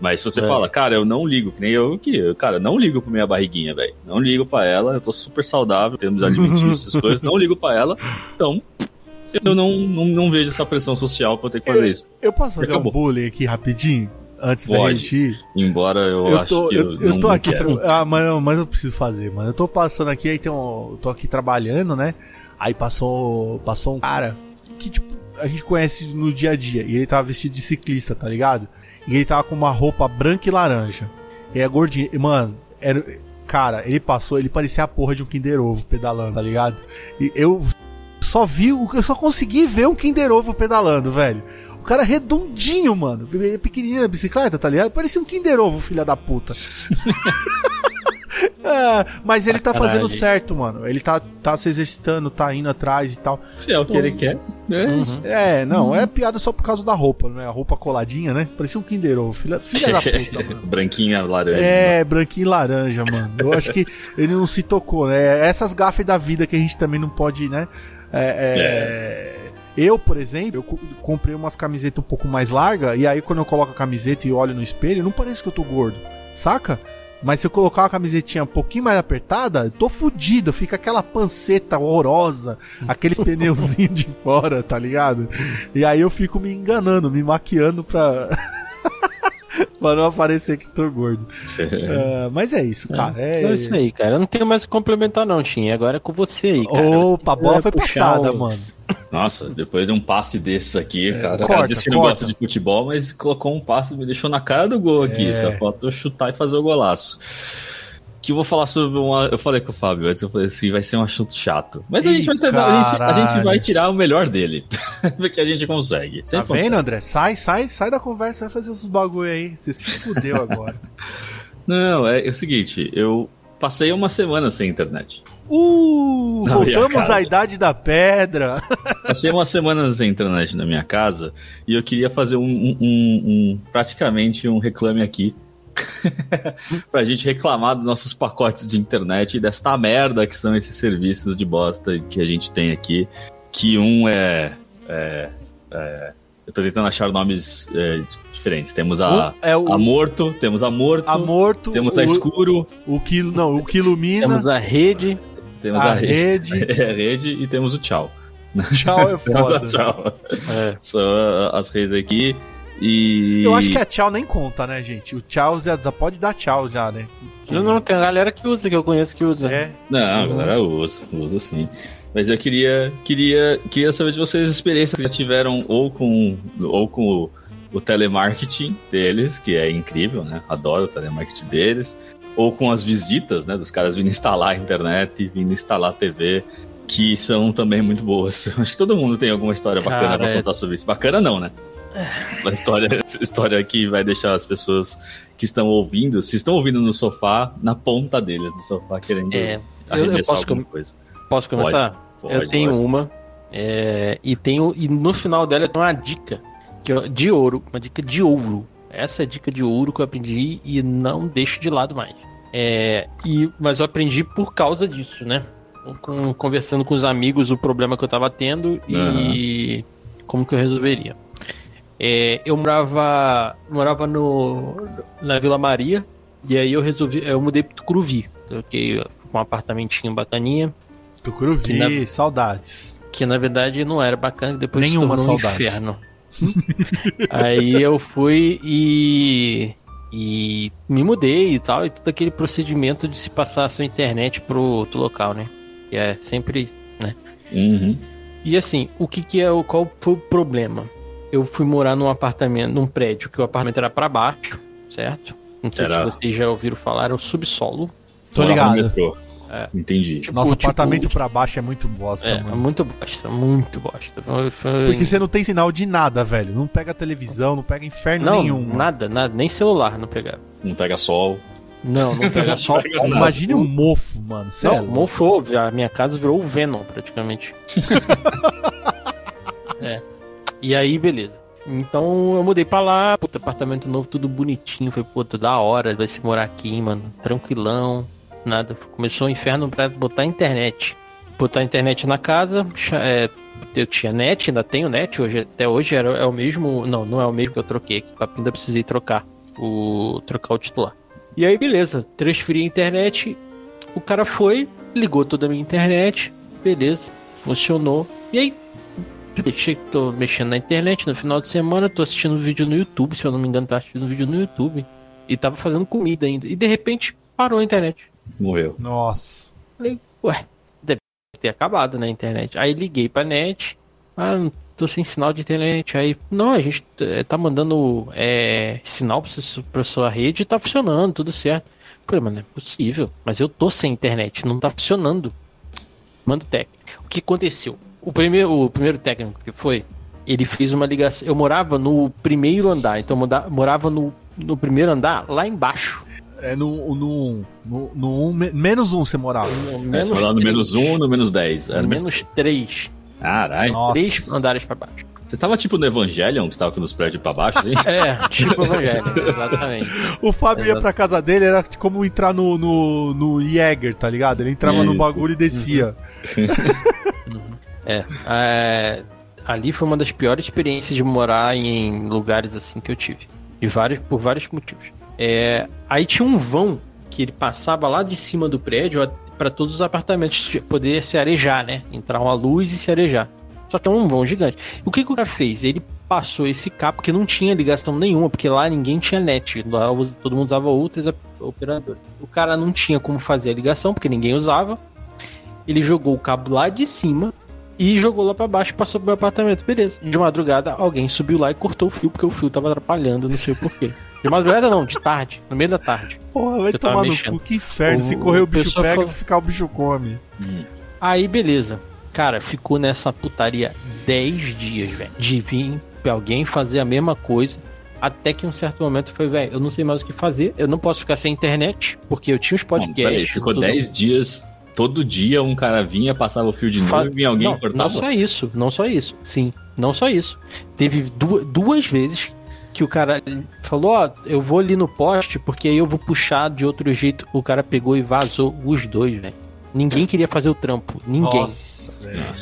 Mas se você É. fala, cara, eu não ligo, que nem eu que, eu, cara, não ligo pra minha barriguinha, velho. Não ligo pra ela, eu tô super saudável, temos alimentícios, essas coisas, não ligo pra ela. Então, eu não, não, não vejo essa pressão social pra eu ter que fazer isso. Eu posso fazer Acabou. um bullying aqui rapidinho? Antes da Pode. gente ir? Embora eu, Eu acho que eu, eu não tô aqui. quero. tra- Ah, mas, não- mas eu preciso fazer, mano. Eu tô passando aqui, aí tem um. Eu tô aqui trabalhando, né? Aí passou, passou um cara que, tipo, a gente conhece no dia a dia. E ele tava vestido de ciclista, tá ligado? E ele tava com uma roupa branca e laranja. E é gordinho. E, mano, era. Cara, ele passou, ele parecia a porra de um Kinder Ovo pedalando, tá ligado? E eu só vi, o- eu só consegui ver um Kinder Ovo pedalando, velho. O cara é redondinho, mano. É Pequenininho na bicicleta, tá ligado? Parecia um Kinder Ovo, filha da puta. É, mas ele tá Caralho. fazendo certo, mano. Ele tá, tá se exercitando, tá indo atrás e tal. Se é o que ele quer, é Uhum. É, não, é piada só por causa da roupa, né? A roupa coladinha, né? Parecia um Kinder Ovo, filha, filha da puta, mano. Branquinha, laranja. É, branquinho e laranja, mano. Eu acho que ele não se tocou, né? Essas gafas da vida que a gente também não pode, né? É, é, Eu, por exemplo, eu co- comprei umas camisetas um pouco mais largas, e aí quando eu coloco a camiseta e olho no espelho, não parece que eu tô gordo, saca? Mas se eu colocar uma camisetinha um pouquinho mais apertada, eu tô fudido, fica aquela panceta horrorosa, aqueles pneuzinhos de fora, tá ligado? E aí eu fico me enganando, me maquiando pra. pra não aparecer que tô gordo. É, mas é isso, cara. É, É isso aí, cara. Eu não tenho mais o que complementar, não, Tim. Agora é com você aí, cara. Opa, a bola É, foi passada, um- mano. Nossa, depois de um passe desses aqui, cara. o corta, cara disse que não gosta de futebol, mas colocou um passe e me deixou na cara do gol aqui. É. Só faltou chutar e fazer o golaço. Que eu vou falar sobre uma. Eu falei com o Fábio antes, eu falei assim, vai ser um assunto chato. Mas a gente vai tentar, a gente, a gente vai tirar o melhor dele. Porque a gente consegue. Tá vendo, consegue. André? Sai, sai, sai da conversa, vai fazer esses bagulho aí. Você se fudeu agora. Não, é, é o seguinte, eu passei uma semana sem internet. Uh, voltamos à idade da pedra. Passei uma semana sem internet na minha casa e eu queria fazer um, um- um- um- praticamente um reclame aqui. pra gente reclamar dos nossos pacotes de internet e desta merda que são esses serviços de bosta que a gente tem aqui. Que um é. é- é- eu tô tentando achar nomes é, diferentes. Temos a, Um é o a Morto, temos a Morto, a morto, temos o, a Escuro, o que não, o que ilumina, Temos a rede. a temos a, rede. é, a rede e temos o Tchau. Tchau é foda. tchau. É. São as redes aqui. E. Eu acho que a tchau nem conta, né, gente? O tchau já, pode dar tchau já, né? Não, não, tem a galera que usa, que eu conheço que usa. É. Não, a galera usa, usa sim. Mas eu queria, queria, queria saber de vocês as experiências que já tiveram ou com, ou com o, o telemarketing deles, que é incrível, né? Adoro o telemarketing deles. Ou com as visitas, né? Dos caras vindo instalar a internet, vindo instalar a TV, que são também muito boas. Acho que todo mundo tem alguma história bacana Cara, pra é- contar sobre isso. Bacana não, né? Uma história, história que vai deixar as pessoas que estão ouvindo, se estão ouvindo no sofá, na ponta deles, no sofá, querendo É, eu- eu posso alguma com- coisa. Posso começar? Pode, eu tenho lógico. uma. é, e tenho. E no final dela tem uma dica que eu- de ouro. Uma dica de ouro. Essa é a dica de ouro que eu aprendi e não deixo de lado mais. É, e, mas eu aprendi por causa disso, né? Com- conversando com os amigos o problema que eu tava tendo e como que eu resolveria. É, eu morava, morava no, na Vila Maria e aí eu resolvi, eu mudei pro Tucuruvi. Toquei com um apartamentinho bacaninha, Tucuruvi, Que na- saudades. que na verdade não era bacana, que depois Nenhuma se tornou um saudade. inferno. Aí eu fui e e me mudei e tal, e todo aquele procedimento de se passar a sua internet pro outro local, né? Que é sempre Uhum. E assim, o que que é o qual foi o problema? Eu fui morar num apartamento, num prédio que o apartamento era pra baixo, certo? Não sei Era. se vocês já ouviram falar, era o subsolo. Tô Morava no ligado. metrô. É. Entendi. Tipo, Nossa, tipo, apartamento pra baixo é muito bosta, É, mano. muito bosta, muito bosta. Foi- Porque você não tem sinal de nada, velho. Não pega televisão, não pega inferno não, nenhum. mano. nada, nada, nem celular não pegava. Não pega sol. Não, não pega pega nada. Imagine um mofo, mano. Cê é Não, louco. mofou, a minha casa virou o Venom praticamente. é. E aí, beleza. Então eu mudei pra lá, puta, apartamento novo, tudo bonitinho. Foi, puta, da hora, vai se morar aqui, mano. Tranquilão, nada. Começou o inferno pra botar internet. Botar internet na casa, é, eu tinha net, ainda tenho net, hoje, até hoje era, é o mesmo. Não, não é o mesmo que eu troquei, que ainda precisei trocar. O, trocar o titular. E aí, beleza, transferi a internet, o cara foi, ligou toda a minha internet, beleza, funcionou. E aí, deixei que tô mexendo na internet no final de semana, tô assistindo vídeo no YouTube, se eu não me engano, tava assistindo vídeo no YouTube. E tava fazendo comida ainda. E de repente parou a internet. Morreu. Nossa. Falei, ué, deve ter acabado na internet. Aí liguei pra net. Ah, não tô sem sinal de internet. Aí, não, a gente eh, tá mandando é, sinal pra sua, pra sua rede e tá funcionando, tudo certo. Falei, mas não é possível. Mas eu tô sem internet, não tá funcionando. Manda o técnico. O que aconteceu? O primeiro, o primeiro técnico que foi, ele fez uma ligação. Eu morava no primeiro andar, então eu morava no, no primeiro andar, lá embaixo. É no, no, no, no um, me- menos um você morava. No É, você vai lá no menos um ou no menos dez? Era No menos... menos três. Caralho. Três andares pra baixo. Você tava tipo no Evangelion, que você tava aqui nos prédios pra baixo, assim? É, tipo evangelho, exatamente. O Fábio ia Exato. pra casa dele, era como entrar no, no, no Jäger, tá ligado? Ele entrava no Isso. bagulho e descia. É, é, ali foi uma das piores experiências de morar em lugares assim que eu tive. De vários, por vários motivos. É, aí tinha um vão que ele passava lá de cima do prédio para todos os apartamentos poder se arejar, né? Entrar uma luz e se arejar. Só que é um vão gigante. O que, que o cara fez? Ele passou esse cabo, porque não tinha ligação nenhuma, porque lá ninguém tinha net. Lá todo mundo usava outras op- operadoras. O cara não tinha como fazer a ligação, porque ninguém usava. Ele jogou o cabo lá de cima e jogou lá pra baixo e passou pro meu apartamento. Beleza. De madrugada, alguém subiu lá e cortou o fio, porque o fio tava atrapalhando, não sei o porquê. De madrugada não, de tarde, no meio da tarde. Porra, vai tomar no cu, que inferno. O- Se correr o bicho pega, falou- se ficar o bicho come. Hum. Aí, beleza. Cara, ficou nessa putaria 10 dias, velho. De vir pra alguém fazer a mesma coisa. Até que em um certo momento foi, velho, eu não sei mais o que fazer. Eu não posso ficar sem internet, porque eu tinha os Não, peraí, podcasts. ficou tudo. 10 dias, todo dia um cara vinha, passava o fio de novo e vinha alguém não, cortava. não só isso, não só isso. Sim, não só isso. Teve du- duas vezes que o cara falou, ó, eu vou ali no poste porque aí eu vou puxar de outro jeito. O cara pegou e vazou os dois, velho. Ninguém queria fazer o trampo, ninguém. Nossa.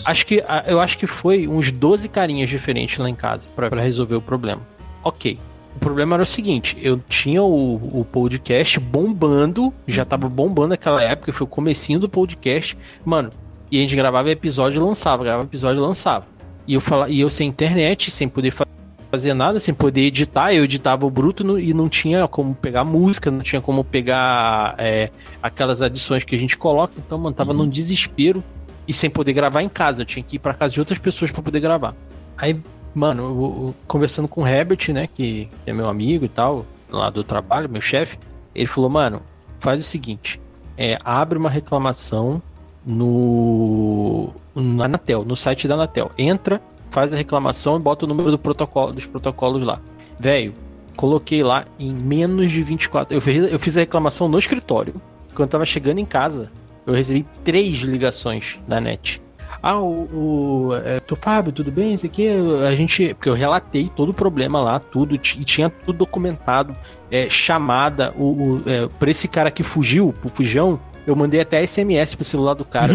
Acho que eu acho que foi uns 12 carinhas diferentes lá em casa pra pra resolver o problema. Ok. O problema era o seguinte, eu tinha o, o podcast bombando, já tava bombando naquela época, foi o comecinho do podcast, mano, e a gente gravava episódio e lançava, gravava episódio e lançava. E eu, fala, e eu sem internet, sem poder fa- fazer nada, sem poder editar, eu editava o bruto no- e não tinha como pegar música, não tinha como pegar é, aquelas adições que a gente coloca, então, mano, tava Uhum. num desespero e sem poder gravar em casa. Eu tinha que ir pra casa de outras pessoas pra poder gravar. Aí, mano, eu- eu- conversando com o Herbert, né, que é meu amigo e tal, lá do trabalho, meu chefe, ele falou, mano, faz o seguinte, é, abre uma reclamação no na Anatel, no site da Anatel. Entra, faz a reclamação e bota o número do protocolo, dos protocolos lá. Velho, coloquei lá em menos de 24. Eu fiz, eu fiz a reclamação no escritório. Quando eu tava chegando em casa, eu recebi três ligações da net. Ah, o. o é, tô, Fábio, tudo bem? Isso aqui. A gente. Porque eu relatei todo o problema lá, tudo, e tinha tudo documentado. É, chamada, o, o, é, pra esse cara que fugiu, pro fujão, eu mandei até SMS pro celular do cara.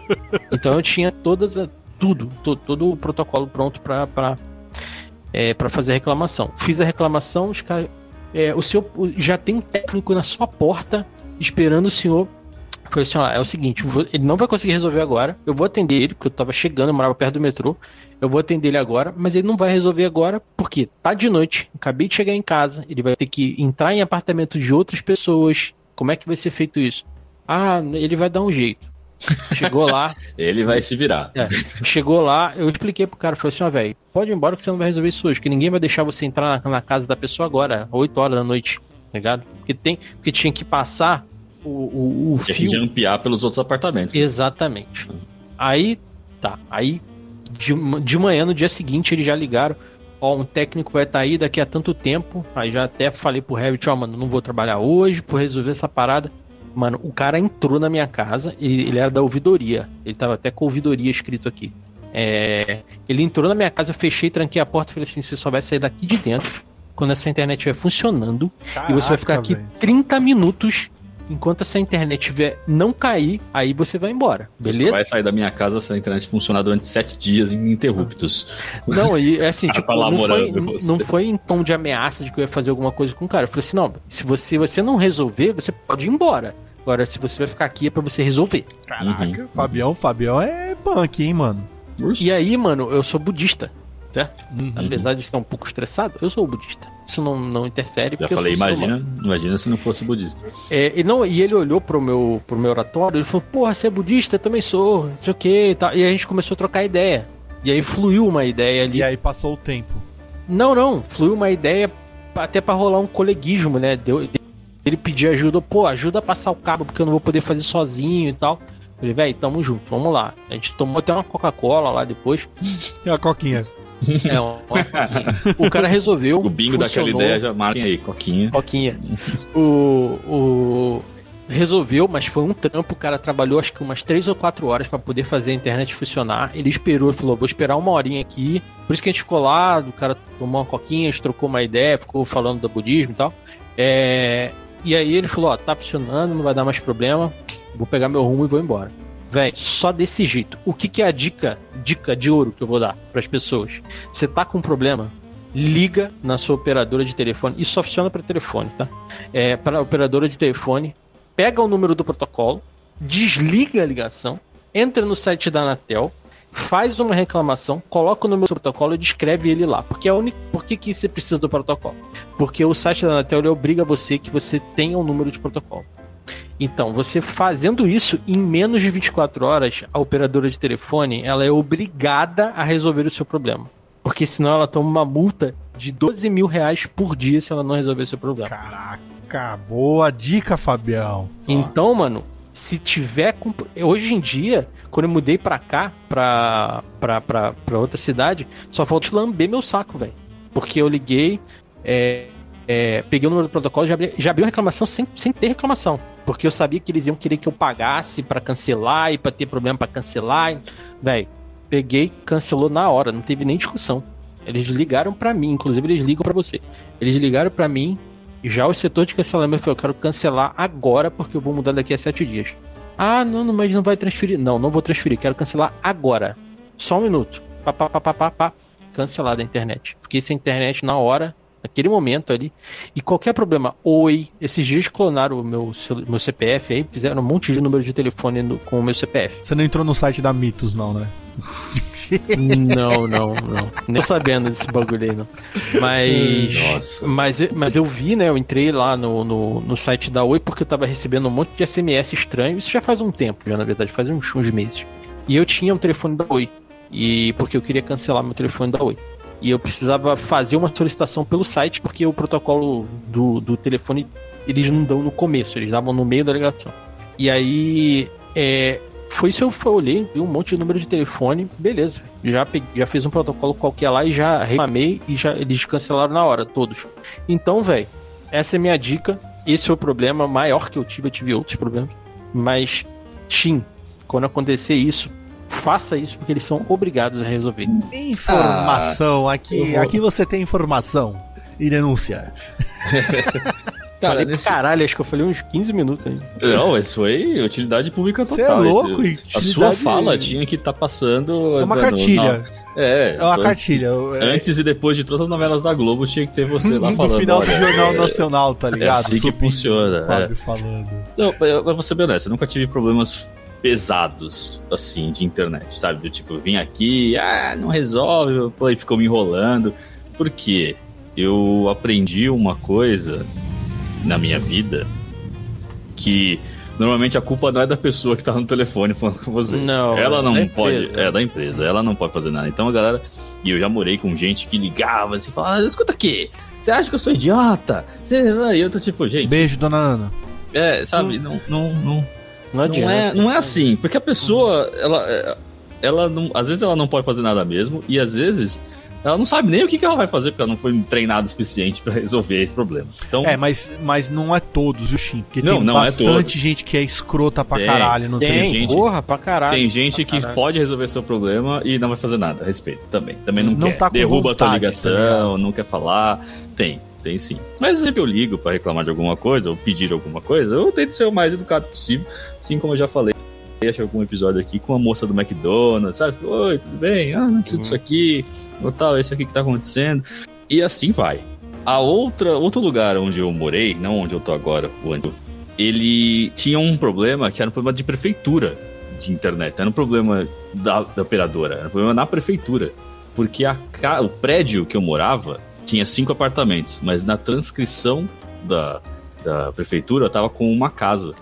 então eu tinha todas. a- Tudo, to- todo o protocolo pronto pra, pra, é, pra fazer a reclamação. Fiz a reclamação, os caras. é, o senhor já tem um técnico na sua porta esperando o senhor. Falei assim, ó, é o seguinte, ele não vai conseguir resolver agora. Eu vou atender ele, porque eu tava chegando, eu morava perto do metrô. Eu vou atender ele agora, mas ele não vai resolver agora, porque tá de noite, acabei de chegar em casa, ele vai ter que entrar em apartamento de outras pessoas. Como é que vai ser feito isso? Ah, ele vai dar um jeito. Chegou lá, Ele vai se virar. é, chegou lá, eu expliquei pro cara, falei assim, ó, velho, pode ir embora que você não vai resolver isso hoje, que ninguém vai deixar você entrar na, na casa da pessoa agora, 8 horas da noite, tá ligado? Porque tem, porque tinha que passar o, o, o fio. jampear pelos outros apartamentos. Exatamente. Aí, tá, aí de, de manhã, no dia seguinte, eles já ligaram, ó, um técnico vai estar aí daqui a tanto tempo, aí já até falei pro Revit, ó, mano, não vou trabalhar hoje por resolver essa parada. Mano, o cara entrou na minha casa, e ele era da ouvidoria. Ele tava até com ouvidoria escrito aqui. É, ele entrou na minha casa, eu fechei, tranquei a porta e falei assim: você só vai sair daqui de dentro quando essa internet estiver funcionando. e você vai ficar aqui velho. 30 minutos. Enquanto essa internet tiver não cair, aí você vai embora. Você só Beleza? vai sair da minha casa se a internet funcionar durante sete dias ininterruptos. Não, e é assim, tipo, tá lá não foi, você. não foi em tom de ameaça de que eu ia fazer alguma coisa com o cara. Eu falei assim, não, se você, você não resolver, você pode ir embora. Agora, se você vai ficar aqui, é pra você resolver. Caraca, Uhum. Fabião, Fabião é punk, hein, mano. E aí, mano, eu sou budista, certo? Uhum. Apesar de estar um pouco estressado, eu sou budista. Isso não, não interfere, Já falei, imagina, imagina se não fosse budista. É, e, não, e ele olhou pro meu, pro meu oratório, ele falou, porra, você é budista? Eu também sou, não sei o que e tal. E a gente começou a trocar ideia. E aí fluiu uma ideia ali. E aí passou o tempo. Não, não, fluiu uma ideia até pra rolar um coleguismo, né? Deu, ele pediu ajuda, pô, ajuda a passar o cabo, porque eu não vou poder fazer sozinho e tal. Eu Falei, velho, tamo junto, vamos lá. A gente tomou até uma Coca-Cola lá depois. E a coquinha? É, uma- o cara resolveu. O bingo daquela ideia já marquem aí, coquinha. Coquinha. O, o. Resolveu, mas foi um trampo. O cara trabalhou acho que umas 3 ou 4 horas pra poder fazer a internet funcionar. Ele esperou, falou: vou esperar uma horinha aqui. Por isso que a gente ficou lá, o cara tomou uma coquinha, a gente trocou uma ideia, ficou falando do budismo e tal. É, E aí ele falou: ó, tá funcionando, não vai dar mais problema. Vou pegar meu rumo e vou embora. Véi, só desse jeito. O que, que é a dica, dica de ouro que eu vou dar pras pessoas? Você tá com um problema? Liga na sua operadora de telefone. Isso só funciona para telefone, tá? É, para operadora de telefone, pega o número do protocolo, desliga a ligação, entra no site da Anatel, faz uma reclamação, coloca o número do protocolo e descreve ele lá. Porque é a única, por que, que você precisa do protocolo? Porque o site da Anatel obriga você que você tenha um número de protocolo. Então, você fazendo isso em menos de 24 horas, a operadora de telefone ela é obrigada a resolver o seu problema. Porque senão ela toma uma multa de 12 mil reais por dia se ela não resolver o seu problema. Caraca, boa dica, Fabião. Então, mano, se tiver. com- Hoje em dia, quando eu mudei pra cá, pra, pra, pra, pra outra cidade, só falta lamber meu saco, velho. Porque eu liguei, é, é, peguei o número do protocolo, já abri, já abri uma reclamação sem, sem ter reclamação. Porque eu sabia que eles iam querer que eu pagasse pra cancelar e pra ter problema pra cancelar. Velho, peguei, cancelou na hora, não teve nem discussão. Eles ligaram pra mim, inclusive eles ligam pra você. Eles ligaram pra mim, já o setor de cancelamento falou: eu quero cancelar agora porque eu vou mudar daqui a sete dias. Ah, não, mas não vai transferir. Não, não vou transferir, quero cancelar agora. Só um minuto. Pá, pá, pá, pá, pá, pá. Cancelada a internet. Fiquei sem internet na hora, naquele momento ali. E qualquer problema, oi. Esses dias clonaram o meu, meu CPF aí, fizeram um monte de número de telefone no- com o meu CPF. Você não entrou no site da Mitos, não, né? Não, não, não. Nem sabendo desse bagulho aí, não. Mas. Nossa. Mas, eu- mas eu vi, né? Eu entrei lá no, no, no site da Oi porque eu tava recebendo um monte de SMS estranho. Isso já faz um tempo, já na verdade, faz uns, uns meses. E eu tinha um telefone da Oi. E porque eu queria cancelar meu telefone da Oi. E eu precisava fazer uma solicitação pelo site, porque o protocolo do, do telefone eles não dão no começo, eles davam no meio da ligação. E aí, é, foi isso eu olhei, vi um monte de número de telefone, beleza. Já, peguei, já fiz um protocolo qualquer lá e já reclamei e já eles cancelaram na hora, todos. Então, velho, essa é minha dica. Esse foi o problema maior que eu tive, eu tive outros problemas. Mas, Tim, quando acontecer isso, faça isso porque eles são obrigados a resolver. Informação, ah, aqui, vou... aqui você tem informação e denúncia. Cara, falei nesse... caralho, acho que eu falei uns 15 minutos aí. Não, isso foi utilidade pública total. Você é louco, esse... A sua fala tinha que estar tá passando. É uma cartilha. É, é uma cartilha. É- Antes e depois de todas as novelas da Globo, tinha que ter você lá falando. No final do Jornal Nacional, tá ligado? É assim que funciona. É. Falando. Não, eu vou ser bem honesto, eu nunca tive problemas pesados, assim, de internet, sabe? Tipo, vim aqui, ah, não resolve, pô, e ficou me enrolando. Por quê? Eu aprendi uma coisa na minha vida que normalmente a culpa não é da pessoa que tá no telefone falando com você. Não, ela não é pode, empresa. é da empresa, ela não pode fazer nada. Então a galera, e eu já morei com gente que ligava assim, falava, ah, escuta aqui, você acha que eu sou idiota? Você... E eu tô tipo, gente. Beijo, dona Ana. É, sabe, não, não, não, não, adianta, não é, não é assim, porque a pessoa, ela, ela não, às vezes ela não pode fazer nada mesmo, e às vezes ela não sabe nem o que, que ela vai fazer, porque ela não foi treinada o suficiente para resolver esse problema. Então, é, mas, mas não é todos, viu, Shin? Porque não, tem não é bastante é gente que é escrota pra tem, caralho no tem, gente, porra, pra caralho. Tem gente que caralho. pode resolver seu problema e não vai fazer nada a respeito também. Também não, não quer. Tá Derruba vontade, a tua ligação, tá não quer falar. Tem, tem sim. Mas sempre eu ligo para reclamar de alguma coisa ou pedir alguma coisa, eu tento ser o mais educado possível, assim como eu já falei. Achei algum episódio aqui com a moça do McDonald's, sabe? Oi, tudo bem? Ah, não preciso uhum. disso aqui ou tal, esse aqui que tá acontecendo. E assim vai. A outra, outro lugar onde eu morei, não onde eu tô agora, onde ele tinha um problema que era um problema de prefeitura de internet, era um problema da, da operadora, era um problema na prefeitura. Porque a, o prédio que eu morava tinha cinco apartamentos, mas na transcrição da, da prefeitura tava com uma casa.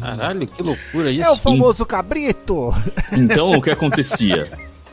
Caralho, que loucura isso. É o famoso cabrito! Então, o que acontecia?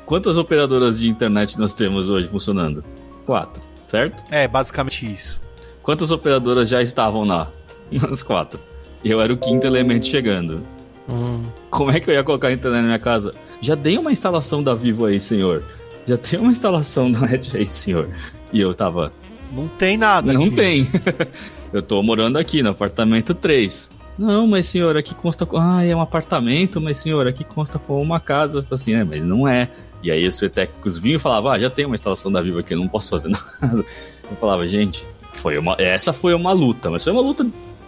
Quantas operadoras de internet nós temos hoje funcionando? Quatro, certo? É, basicamente isso. Quantas operadoras já estavam lá? Umas quatro. E eu era o quinto elemento chegando. Hum. Como é que eu ia colocar a internet na minha casa? Já dei uma instalação da Vivo aí, senhor. Já tem uma instalação da NET aí, senhor. E eu tava. Não tem nada. Não aqui. tem. eu tô morando aqui no apartamento 3. Não, mas senhor, aqui consta com. Ah, é um apartamento, mas senhor, aqui consta com uma casa. Assim, é, mas não é. E aí os técnicos vinham e falavam, ah, já tem uma instalação da Vivo aqui, eu não posso fazer nada. Eu falava, gente, foi uma, essa foi uma luta, mas foi uma luta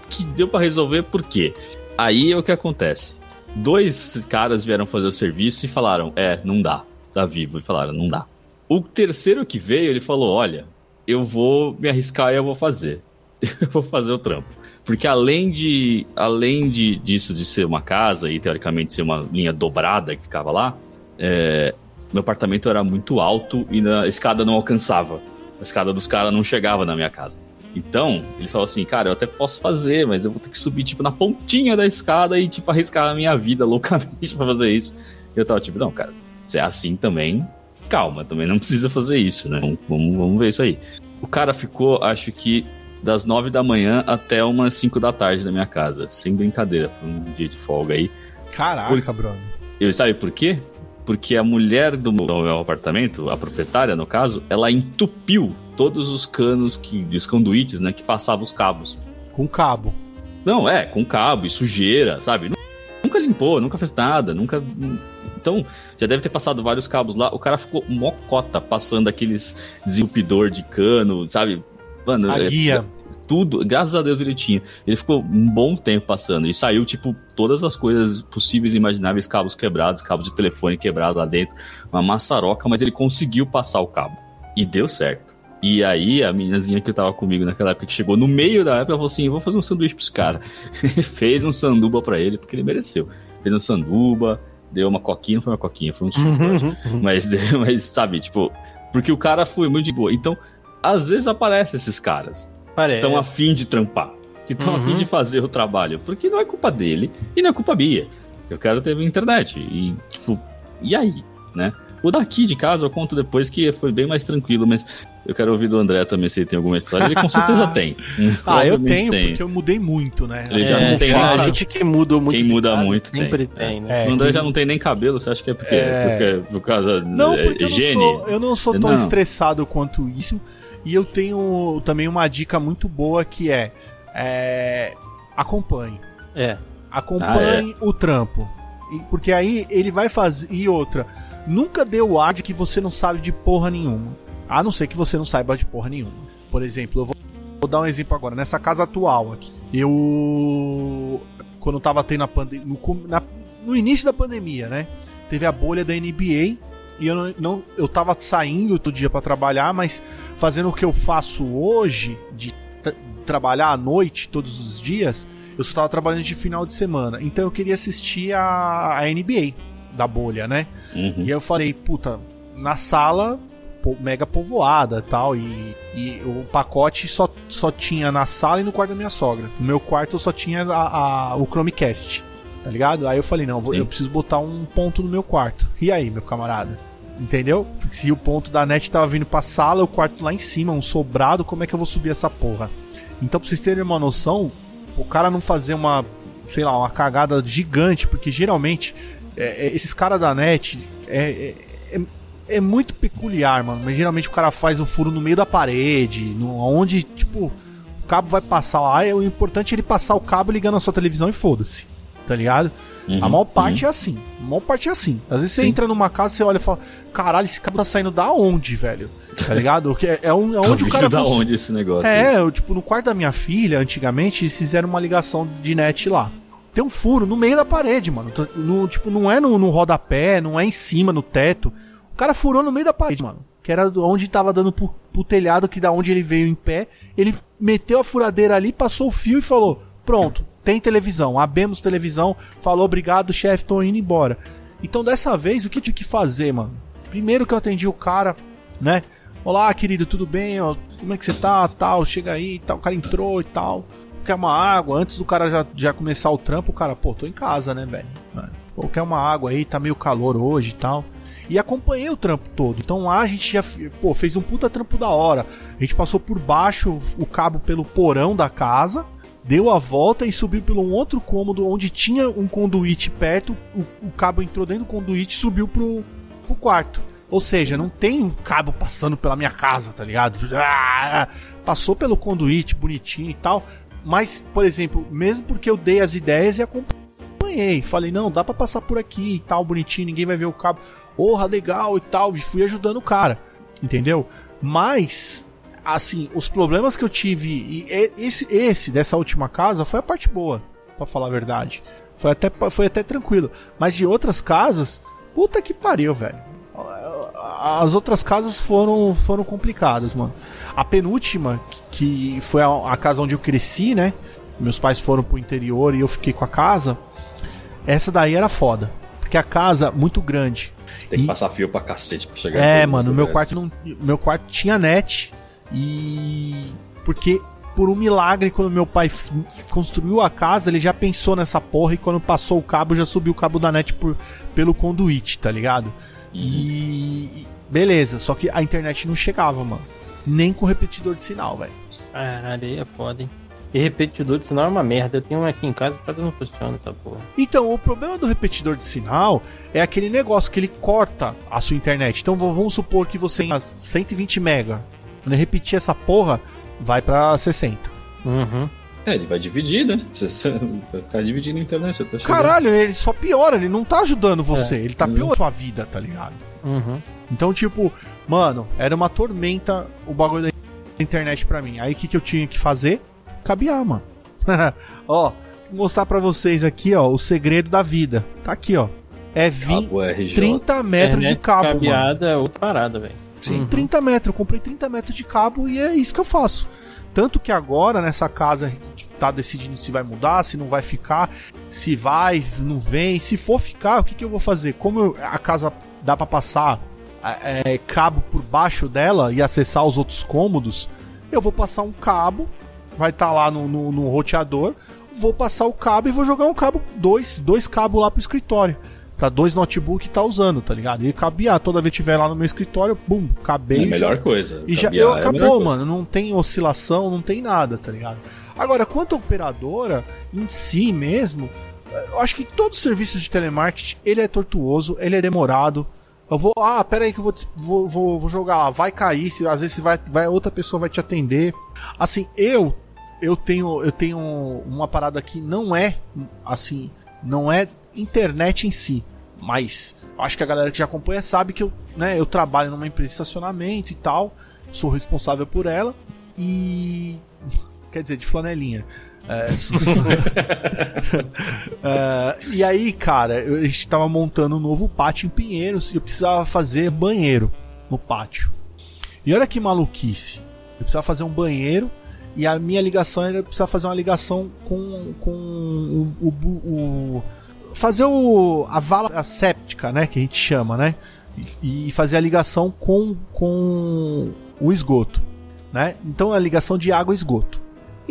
que deu para resolver por quê? Aí é o que acontece. Dois caras vieram fazer o serviço e falaram, é, não dá, da Vivo. E falaram, não dá. O terceiro que veio, ele falou, olha, eu vou me arriscar e eu vou fazer. Eu vou fazer o trampo. Porque além de além de, disso de ser uma casa e teoricamente ser uma linha dobrada que ficava lá, é, meu apartamento era muito alto e a escada não alcançava. A escada dos caras não chegava na minha casa. Então, ele falou assim, cara, eu até posso fazer, mas eu vou ter que subir, tipo, na pontinha da escada e, tipo, arriscar a minha vida loucamente pra fazer isso. E eu tava, tipo, não, cara, se é assim também, calma, também não precisa fazer isso, né? Vamos, vamos, ver isso aí. O cara ficou, acho que, das nove da manhã até umas cinco da tarde na minha casa, sem brincadeira, foi um dia de folga aí. Caraca, por... Bruno. Eu sabe por quê? porque a mulher do meu apartamento, a proprietária no caso, ela entupiu todos os canos, que, os conduítes, né, que passavam os cabos. Com cabo. Não, é, com cabo e sujeira, sabe? Nunca limpou, nunca fez nada, nunca. Então, já deve ter passado vários cabos lá. O cara ficou mocota passando aqueles desentupidor de cano, sabe? Mano, a guia. É, tudo, graças a Deus ele tinha. Ele ficou um bom tempo passando e saiu, tipo, todas as coisas possíveis e imagináveis, cabos quebrados, cabos de telefone quebrado lá dentro, uma maçaroca, mas ele conseguiu passar o cabo. E deu certo. E aí, a meninazinha que tava comigo naquela época, que chegou no meio da época, falou assim: vou fazer um sanduíche pros caras. fez um sanduba para ele, porque ele mereceu. Fez um sanduba, deu uma coquinha, não foi uma coquinha, foi um suco. mas, mas, sabe, tipo, porque o cara foi muito de boa. Então, às vezes aparecem esses caras. Parece. Que estão afim de trampar. Que estão uhum. afim de fazer o trabalho. Porque não é culpa dele e não é culpa minha. Eu quero ter internet. E, tipo, e aí, né? O daqui de casa eu conto depois que foi bem mais tranquilo, mas eu quero ouvir do André também se ele tem alguma história. Ele com certeza tem. ah, eu tenho, tem. porque eu mudei muito, né? Ele já não tem A gente que muda muito. Quem muda casa, muito sempre tem. tem né? É, o André quem... já não tem nem cabelo, você acha que é porque, é... porque por causa não, porque higiene? Eu não sou, eu não sou tão não. estressado quanto isso. E eu tenho também uma dica muito boa que é, é acompanhe. É. Acompanhe ah, é. o trampo. Porque aí ele vai fazer. E outra, nunca dê o ar de que você não sabe de porra nenhuma. A não ser que você não saiba de porra nenhuma. Por exemplo, eu vou, vou dar um exemplo agora. Nessa casa atual aqui, eu. Quando tava tendo a pandemia. No, no início da pandemia, né? Teve a bolha da NBA e eu não, não eu tava saindo todo dia para trabalhar, mas fazendo o que eu faço hoje de trabalhar à noite todos os dias, eu só tava trabalhando de final de semana. Então eu queria assistir a, a NBA da bolha, né? Uhum. E aí eu falei, puta, na sala mega povoada tal e, e o pacote só, só tinha na sala e no quarto da minha sogra. No meu quarto eu só tinha a, a o Chromecast, tá ligado? Aí eu falei, não, vou, eu preciso botar um ponto no meu quarto. E aí, meu camarada? Entendeu? Se o ponto da net tava vindo pra sala, o quarto lá em cima, um sobrado, como é que eu vou subir essa porra? Então, pra vocês terem uma noção, o cara não fazer uma, sei lá, uma cagada gigante, porque geralmente é, é, esses caras da net é, é, é, é, muito peculiar, mano. Mas geralmente o cara faz um furo no meio da parede, no, onde, tipo, o cabo vai passar lá. O importante é ele passar o cabo ligando a sua televisão e foda-se, tá ligado? Uhum, a maior parte uhum. é assim. A maior parte é assim. Às vezes Sim. você entra numa casa, você olha e fala: caralho, esse cabo tá saindo da onde, velho? Tá ligado? É, é, um, é onde o cara. da onde esse negócio? É, eu, tipo, no quarto da minha filha, antigamente, eles fizeram uma ligação de net lá. Tem um furo no meio da parede, mano. No, tipo, não é no, no rodapé, não é em cima, no teto. O cara furou no meio da parede, mano. Que era onde tava dando pro, pro telhado, que da onde ele veio em pé. Ele meteu a furadeira ali, passou o fio e falou: Pronto, tem televisão, abemos televisão, falou obrigado, chefe, tô indo embora. Então dessa vez, o que eu tive que fazer, mano? Primeiro que eu atendi o cara, né? Olá, querido, tudo bem? Como é que você tá? Tal, chega aí tal. O cara entrou e tal. Quer uma água? Antes do cara já, já começar o trampo, o cara, pô, tô em casa, né, velho? Pô, quer uma água aí? Tá meio calor hoje e tal. E acompanhei o trampo todo. Então lá a gente já pô, fez um puta trampo da hora. A gente passou por baixo o cabo pelo porão da casa deu a volta e subiu pelo um outro cômodo onde tinha um conduíte perto. O, o cabo entrou dentro do conduíte e subiu pro, pro quarto. Ou seja, não tem um cabo passando pela minha casa, tá ligado? Ah, passou pelo conduíte bonitinho e tal. Mas, por exemplo, mesmo porque eu dei as ideias e acompanhei, falei, não, dá para passar por aqui e tal, bonitinho, ninguém vai ver o cabo. Porra, legal e tal, e fui ajudando o cara, entendeu? Mas assim, os problemas que eu tive, e esse, esse dessa última casa foi a parte boa, para falar a verdade. Foi até, foi até tranquilo. Mas de outras casas, puta que pariu, velho. As outras casas foram, foram complicadas, mano. A penúltima, que foi a, a casa onde eu cresci, né? Meus pais foram pro interior e eu fiquei com a casa. Essa daí era foda. Porque a casa muito grande. Tem que e... passar fio pra cacete pra chegar É, mano, meu quarto não. Meu quarto tinha net. E. Porque por um milagre, quando meu pai construiu a casa, ele já pensou nessa porra e quando passou o cabo, já subiu o cabo da net por, pelo conduíte, tá ligado? Uhum. E. Beleza, só que a internet não chegava, mano. Nem com repetidor de sinal, velho. Caralho, aí é foda, hein? E repetidor de sinal é uma merda. Eu tenho um aqui em casa e quase não funciona essa porra. Então, o problema do repetidor de sinal é aquele negócio que ele corta a sua internet. Então, vamos supor que você tem 120 mega quando ele repetir essa porra, vai pra 60. Uhum. É, ele vai dividir, né? Você vai ficar dividindo a internet. Caralho, ele só piora, ele não tá ajudando você, é. ele tá piorando a sua vida, tá ligado? Uhum. Então, tipo, mano, era uma tormenta o bagulho da internet pra mim. Aí o que, que eu tinha que fazer? Cabear, mano. ó, vou mostrar pra vocês aqui, ó, o segredo da vida. Tá aqui, ó. É 20, 30 metros de cabo, cabeada mano. é outra parada, velho. Sim. Uhum. 30 metros. Eu comprei 30 metros de cabo e é isso que eu faço. Tanto que agora, nessa casa, tá decidindo se vai mudar, se não vai ficar, se vai, não vem. Se for ficar, o que, que eu vou fazer? Como eu, a casa dá para passar é, cabo por baixo dela e acessar os outros cômodos, eu vou passar um cabo, vai estar tá lá no, no, no, roteador, vou passar o cabo e vou jogar um cabo, dois, dois cabos lá pro escritório. pra dois notebooks que tá usando, tá ligado? E cabear, toda vez que tiver lá no meu escritório, bum, cabei. É a melhor coisa. E já eu, é acabou, coisa. mano. Não tem oscilação, não tem nada, tá ligado? Agora, quanto à operadora em si mesmo, eu acho que todo serviço de telemarketing ele é tortuoso, ele é demorado. Eu vou, ah, pera aí que eu vou, vou, vou, jogar lá, vai cair, se, às vezes vai, vai, outra pessoa vai te atender. Assim, eu eu tenho eu tenho uma parada que não é assim, não é internet em si, mas acho que a galera que já acompanha sabe que eu, né, eu trabalho numa empresa de estacionamento e tal, sou responsável por ela e quer dizer, de flanelinha. É, É, e aí, cara, eu- a gente tava montando um novo pátio em Pinheiros e eu precisava fazer banheiro no pátio. E olha que maluquice. Eu precisava fazer um banheiro e a minha ligação era eu precisava fazer uma ligação com, com o, o, o- fazer o a vala asséptica, né, que a gente chama, né? E, e fazer a ligação com, com o esgoto, né? Então a ligação de água e esgoto.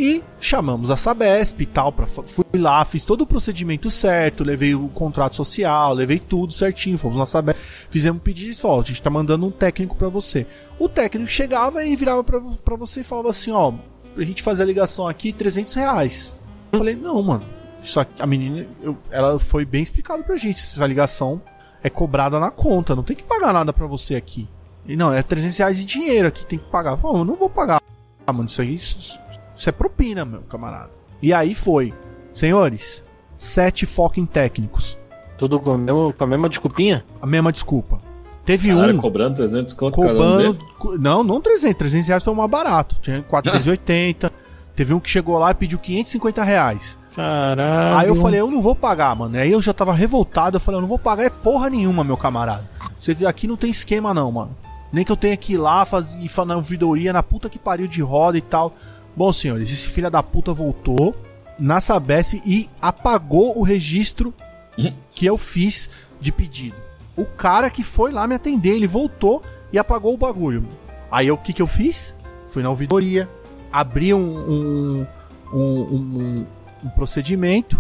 E chamamos a Sabesp e tal, pra, fui lá, fiz todo o procedimento certo, levei o contrato social, levei tudo certinho, fomos na Sabesp, fizemos um pedido e ó, a gente tá mandando um técnico pra você. O técnico chegava e virava pra você e falava assim, ó, pra gente fazer a ligação aqui, 300 reais. Eu falei, não, mano, aqui, a menina, eu- ela foi bem explicado pra gente, essa ligação é cobrada na conta, não tem que pagar nada pra você aqui. E não, é 300 reais de dinheiro aqui, tem que pagar. Eu falei, eu não vou pagar, ah, mano, isso aí, isso, isso é propina, meu camarada. E aí foi, senhores, sete fucking técnicos. Tudo com, mesmo- com a mesma desculpinha? A mesma desculpa. Teve Caralho, um cobrando 300 conto um cobrando. Não, não 300. 300 reais foi o mais barato. Tinha 480. Teve um que chegou lá e pediu 550 reais. Caralho. Aí eu falei, eu não vou pagar, mano. Aí eu já tava revoltado. Eu falei, eu não vou pagar é porra nenhuma, meu camarada. Você aqui não tem esquema, não, mano. Nem que eu tenha que ir lá faz, e fazer uma vidoria na puta que pariu de roda e tal. Bom, senhores, esse filho da puta voltou na Sabesp e apagou o registro Uhum. que eu fiz de pedido. O cara que foi lá me atender, ele voltou e apagou o bagulho. Aí o que, que eu fiz? Fui na ouvidoria, abri um, um, um, um- procedimento,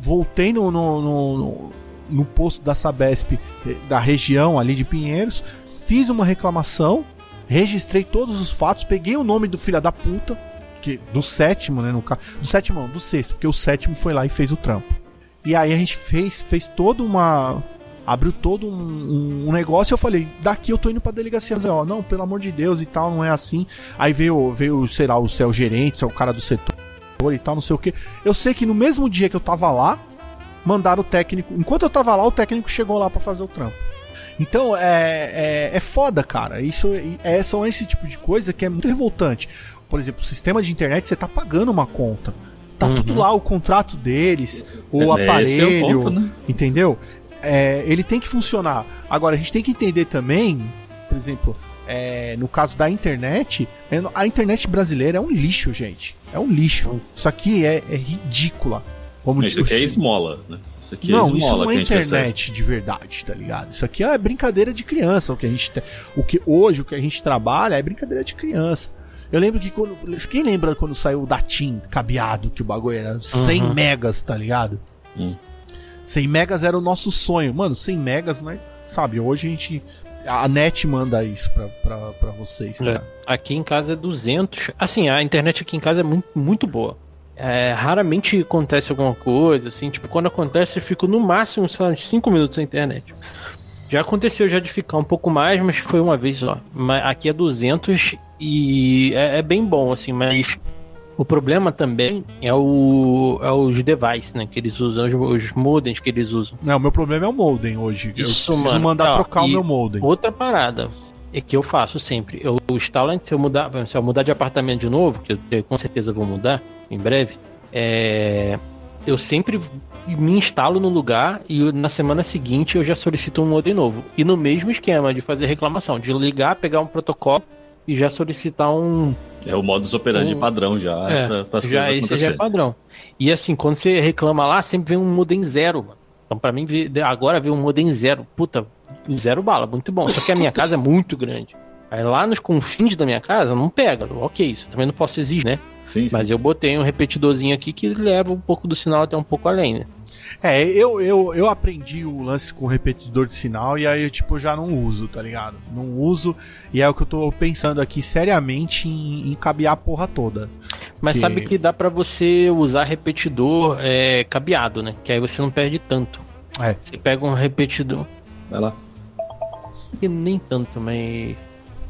voltei no, no, no, no- no posto da Sabesp eh, da região ali de Pinheiros, fiz uma reclamação, registrei todos os fatos, peguei o nome do filho da puta, que, do sétimo, né? No, do sétimo, não, do sexto, porque o sétimo foi lá e fez o trampo. E aí a gente fez, fez toda uma. Abriu todo um, um- um negócio e eu falei, daqui eu tô indo pra delegacia. Mas, Ó, não, pelo amor de Deus e tal, não é assim. Aí veio, veio sei lá, o seu gerente, o cara do setor e tal, não sei o que. Eu sei que no mesmo dia que eu tava lá, mandaram o técnico. Enquanto eu tava lá, o técnico chegou lá pra fazer o trampo. Então é, é, é foda, cara. Isso é, são esse tipo de coisa que é muito revoltante. Por exemplo, o sistema de internet você tá pagando uma conta. Tá Uhum. tudo lá, o contrato deles, o É, esse é o aparelho, ponto, né? entendeu? É, ele tem que funcionar. Agora, a gente tem que entender também, por exemplo, é, no caso da internet, é, a internet brasileira é um lixo, gente. É um lixo. Isso aqui é, é ridícula. Como Isso aqui é esmola, né? Isso aqui não, é esmola isso não é internet de verdade, tá ligado? Isso aqui é brincadeira de criança. O que a gente te- o que hoje o que a gente trabalha é brincadeira de criança. Eu lembro que quando. Quem lembra quando saiu o Datim cabeado, que o bagulho era 100 Uhum. megas, tá ligado? Hum. 100 megas era o nosso sonho. Mano, 100 megas, né? Sabe, hoje a gente. A net manda isso pra, pra, pra vocês, tá? É. Aqui em casa é 200. Assim, a internet aqui em casa é muito, muito boa. É, raramente acontece alguma coisa, assim, tipo, quando acontece eu fico no máximo, sei lá, uns 5 minutos na internet. Já aconteceu já de ficar um pouco mais, mas foi uma vez só. Mas aqui é 200 e é, é bem bom, assim, mas o problema também é, o, é os devices, né, que eles usam, os, os modems que eles usam. Não, o meu problema é o modem hoje. Isso, eu preciso mano. mandar trocar o meu modem. Outra parada é que eu faço sempre. Eu instalo, se eu mudar, se eu mudar de apartamento de novo, que eu, eu com certeza vou mudar em breve, é, eu sempre me instalo no lugar e na semana seguinte eu já solicito um modem novo. E no mesmo esquema de fazer reclamação, de ligar, pegar um protocolo e já solicitar um. É o modus operandi Um- padrão já É, pra, pras já esse já é padrão. E assim, quando você reclama lá, sempre vem um modem zero, mano. Então, pra mim, agora veio um modem zero. Puta, zero bala, muito bom. Só que a minha casa é muito grande. Aí lá nos confins da minha casa não pega. Ok, isso também não posso exigir, né? Sim, sim. Mas eu botei um repetidorzinho aqui que leva um pouco do sinal até um pouco além, né? É, eu, eu, eu aprendi o lance com repetidor de sinal e aí, tipo, eu já não uso, tá ligado? Não uso e é o que eu tô pensando aqui seriamente em, em cabear a porra toda. Mas Que- sabe que dá pra você usar repetidor é, cabeado, né? Que aí você não perde tanto. É. Você pega um repetidor, Vai lá. que nem tanto, mas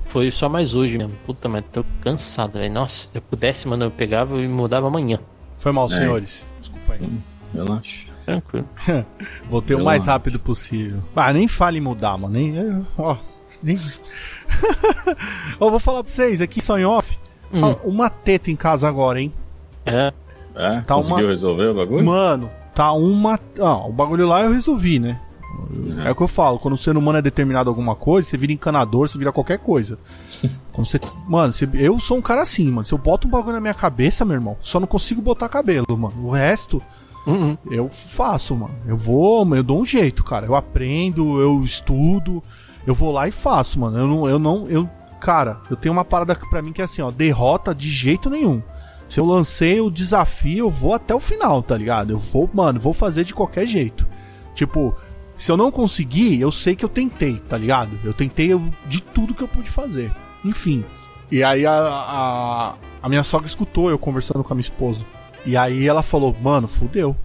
foi só mais hoje mesmo. Puta, mas tô cansado, velho. Nossa, se eu pudesse, mano, eu pegava e mudava amanhã. Foi mal, É. senhores. Desculpa aí. Relaxa. Tranquilo. Vou ter o Eu mais acho. rápido possível. Ah, nem fale em mudar, mano. Nem. eu- Ó. Nem. Ó, vou falar pra vocês, aqui só em off. Hum. Ó, uma teta em casa agora, hein? É, É, Tá conseguiu uma- resolver o bagulho? Mano, tá uma. Ah, o bagulho lá eu resolvi, né? É o que eu falo, quando o ser humano é determinado a alguma coisa, você vira encanador, você vira qualquer coisa. Quando você, mano, você- eu sou um cara assim, mano. Se eu boto um bagulho na minha cabeça, meu irmão, só não consigo botar cabelo, mano. O resto, Uhum. eu faço, mano. Eu vou, eu dou um jeito, cara. Eu aprendo, eu estudo, eu vou lá e faço, mano. Eu não, eu não, eu, cara, eu tenho uma parada pra mim que é assim, ó, derrota de jeito nenhum. Se eu lancei o desafio, eu vou até o final, tá ligado? Eu vou, mano, vou fazer de qualquer jeito. Tipo, se eu não conseguir, eu sei que eu tentei, tá ligado? Eu tentei de tudo que eu pude fazer. Enfim. E aí a, a, a minha sogra escutou eu conversando com a minha esposa. E aí ela falou, mano, fudeu.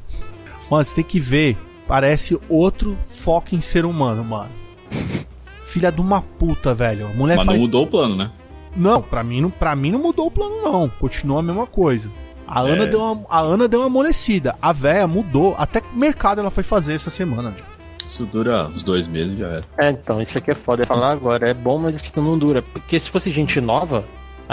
Mano, você tem que ver. Parece outro foco em ser humano, mano. Filha de uma puta, velho. A mulher Mas faz. não mudou o plano, né? Não, pra mim, não- pra mim não mudou o plano, não. Continua a mesma coisa. A, É. Ana, deu uma, a Ana deu uma amolecida. A véia mudou. Até que mercado ela foi fazer essa semana. Tio. Isso dura uns dois meses já era. É, então, isso aqui é foda. Falar agora é bom, mas isso não dura. Porque se fosse gente nova,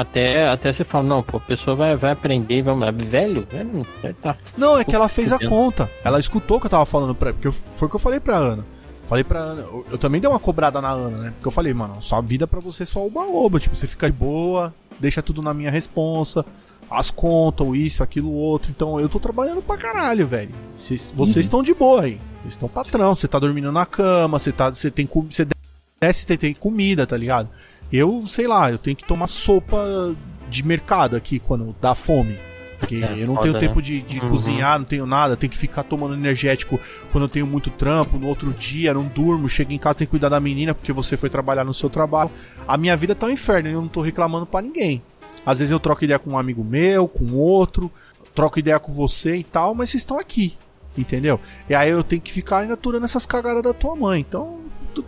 até, até você fala, não, pô, a pessoa vai, vai aprender e vai mudar. Velho, velho, tá. Não, é que ela fez a conta. Ela escutou o que eu tava falando pra porque eu, foi o que eu falei pra Ana. Falei pra Ana, eu, eu também dei uma cobrada na Ana, né? Porque eu falei, mano, sua vida pra você é só oba-oba. Tipo, você fica de boa, deixa tudo na minha responsa, as contas, o isso, aquilo, o outro. Então eu tô trabalhando pra caralho, velho. Vocês vocês estão de boa aí. Vocês estão patrão, você tá dormindo na cama, você tá. Você tem Você desce, você tem comida, tá ligado? Eu, sei lá, eu tenho que tomar sopa de mercado aqui quando dá fome. Porque É, eu não foda, tenho né? tempo de, de Uhum. cozinhar, não tenho nada, tenho que ficar tomando energético quando eu tenho muito trampo, no outro dia, não durmo, chego em casa, tenho que cuidar da menina porque você foi trabalhar no seu trabalho. A minha vida tá um inferno e eu não tô reclamando pra ninguém. Às vezes eu troco ideia com um amigo meu, com outro, troco ideia com você e tal, mas vocês estão aqui, entendeu? E aí eu tenho que ficar ainda aturando essas cagadas da tua mãe. Então,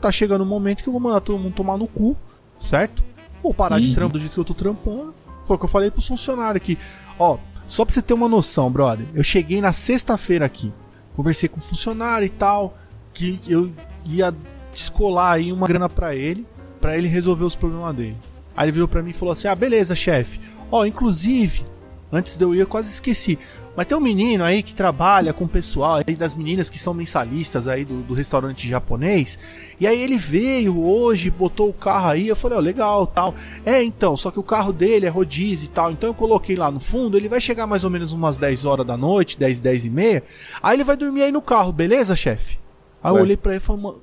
tá chegando um momento que eu vou mandar todo mundo tomar no cu, certo? Vou parar de Uhum. trampar do jeito que eu tô trampando. Foi o que eu falei pros funcionários aqui. Ó, só pra você ter uma noção, brother. Eu cheguei na sexta-feira aqui. Conversei com o funcionário e tal. Que eu ia descolar aí uma grana pra ele. Pra ele resolver os problemas dele. Aí ele virou pra mim e falou assim: Ah, beleza, chefe. Ó, inclusive, antes de eu ir, eu quase esqueci. Mas tem um menino aí que trabalha com o pessoal aí das meninas que são mensalistas aí do, do restaurante japonês. E aí ele veio hoje, botou o carro aí. Eu falei, ó, legal, tal. É, então, só que o carro dele é rodízio e tal. Então eu coloquei lá no fundo. Ele vai chegar mais ou menos umas 10 horas da noite, 10, 10 e meia. Aí ele vai dormir aí no carro, beleza, chefe? Aí eu Ué. olhei pra ele e falei, mano.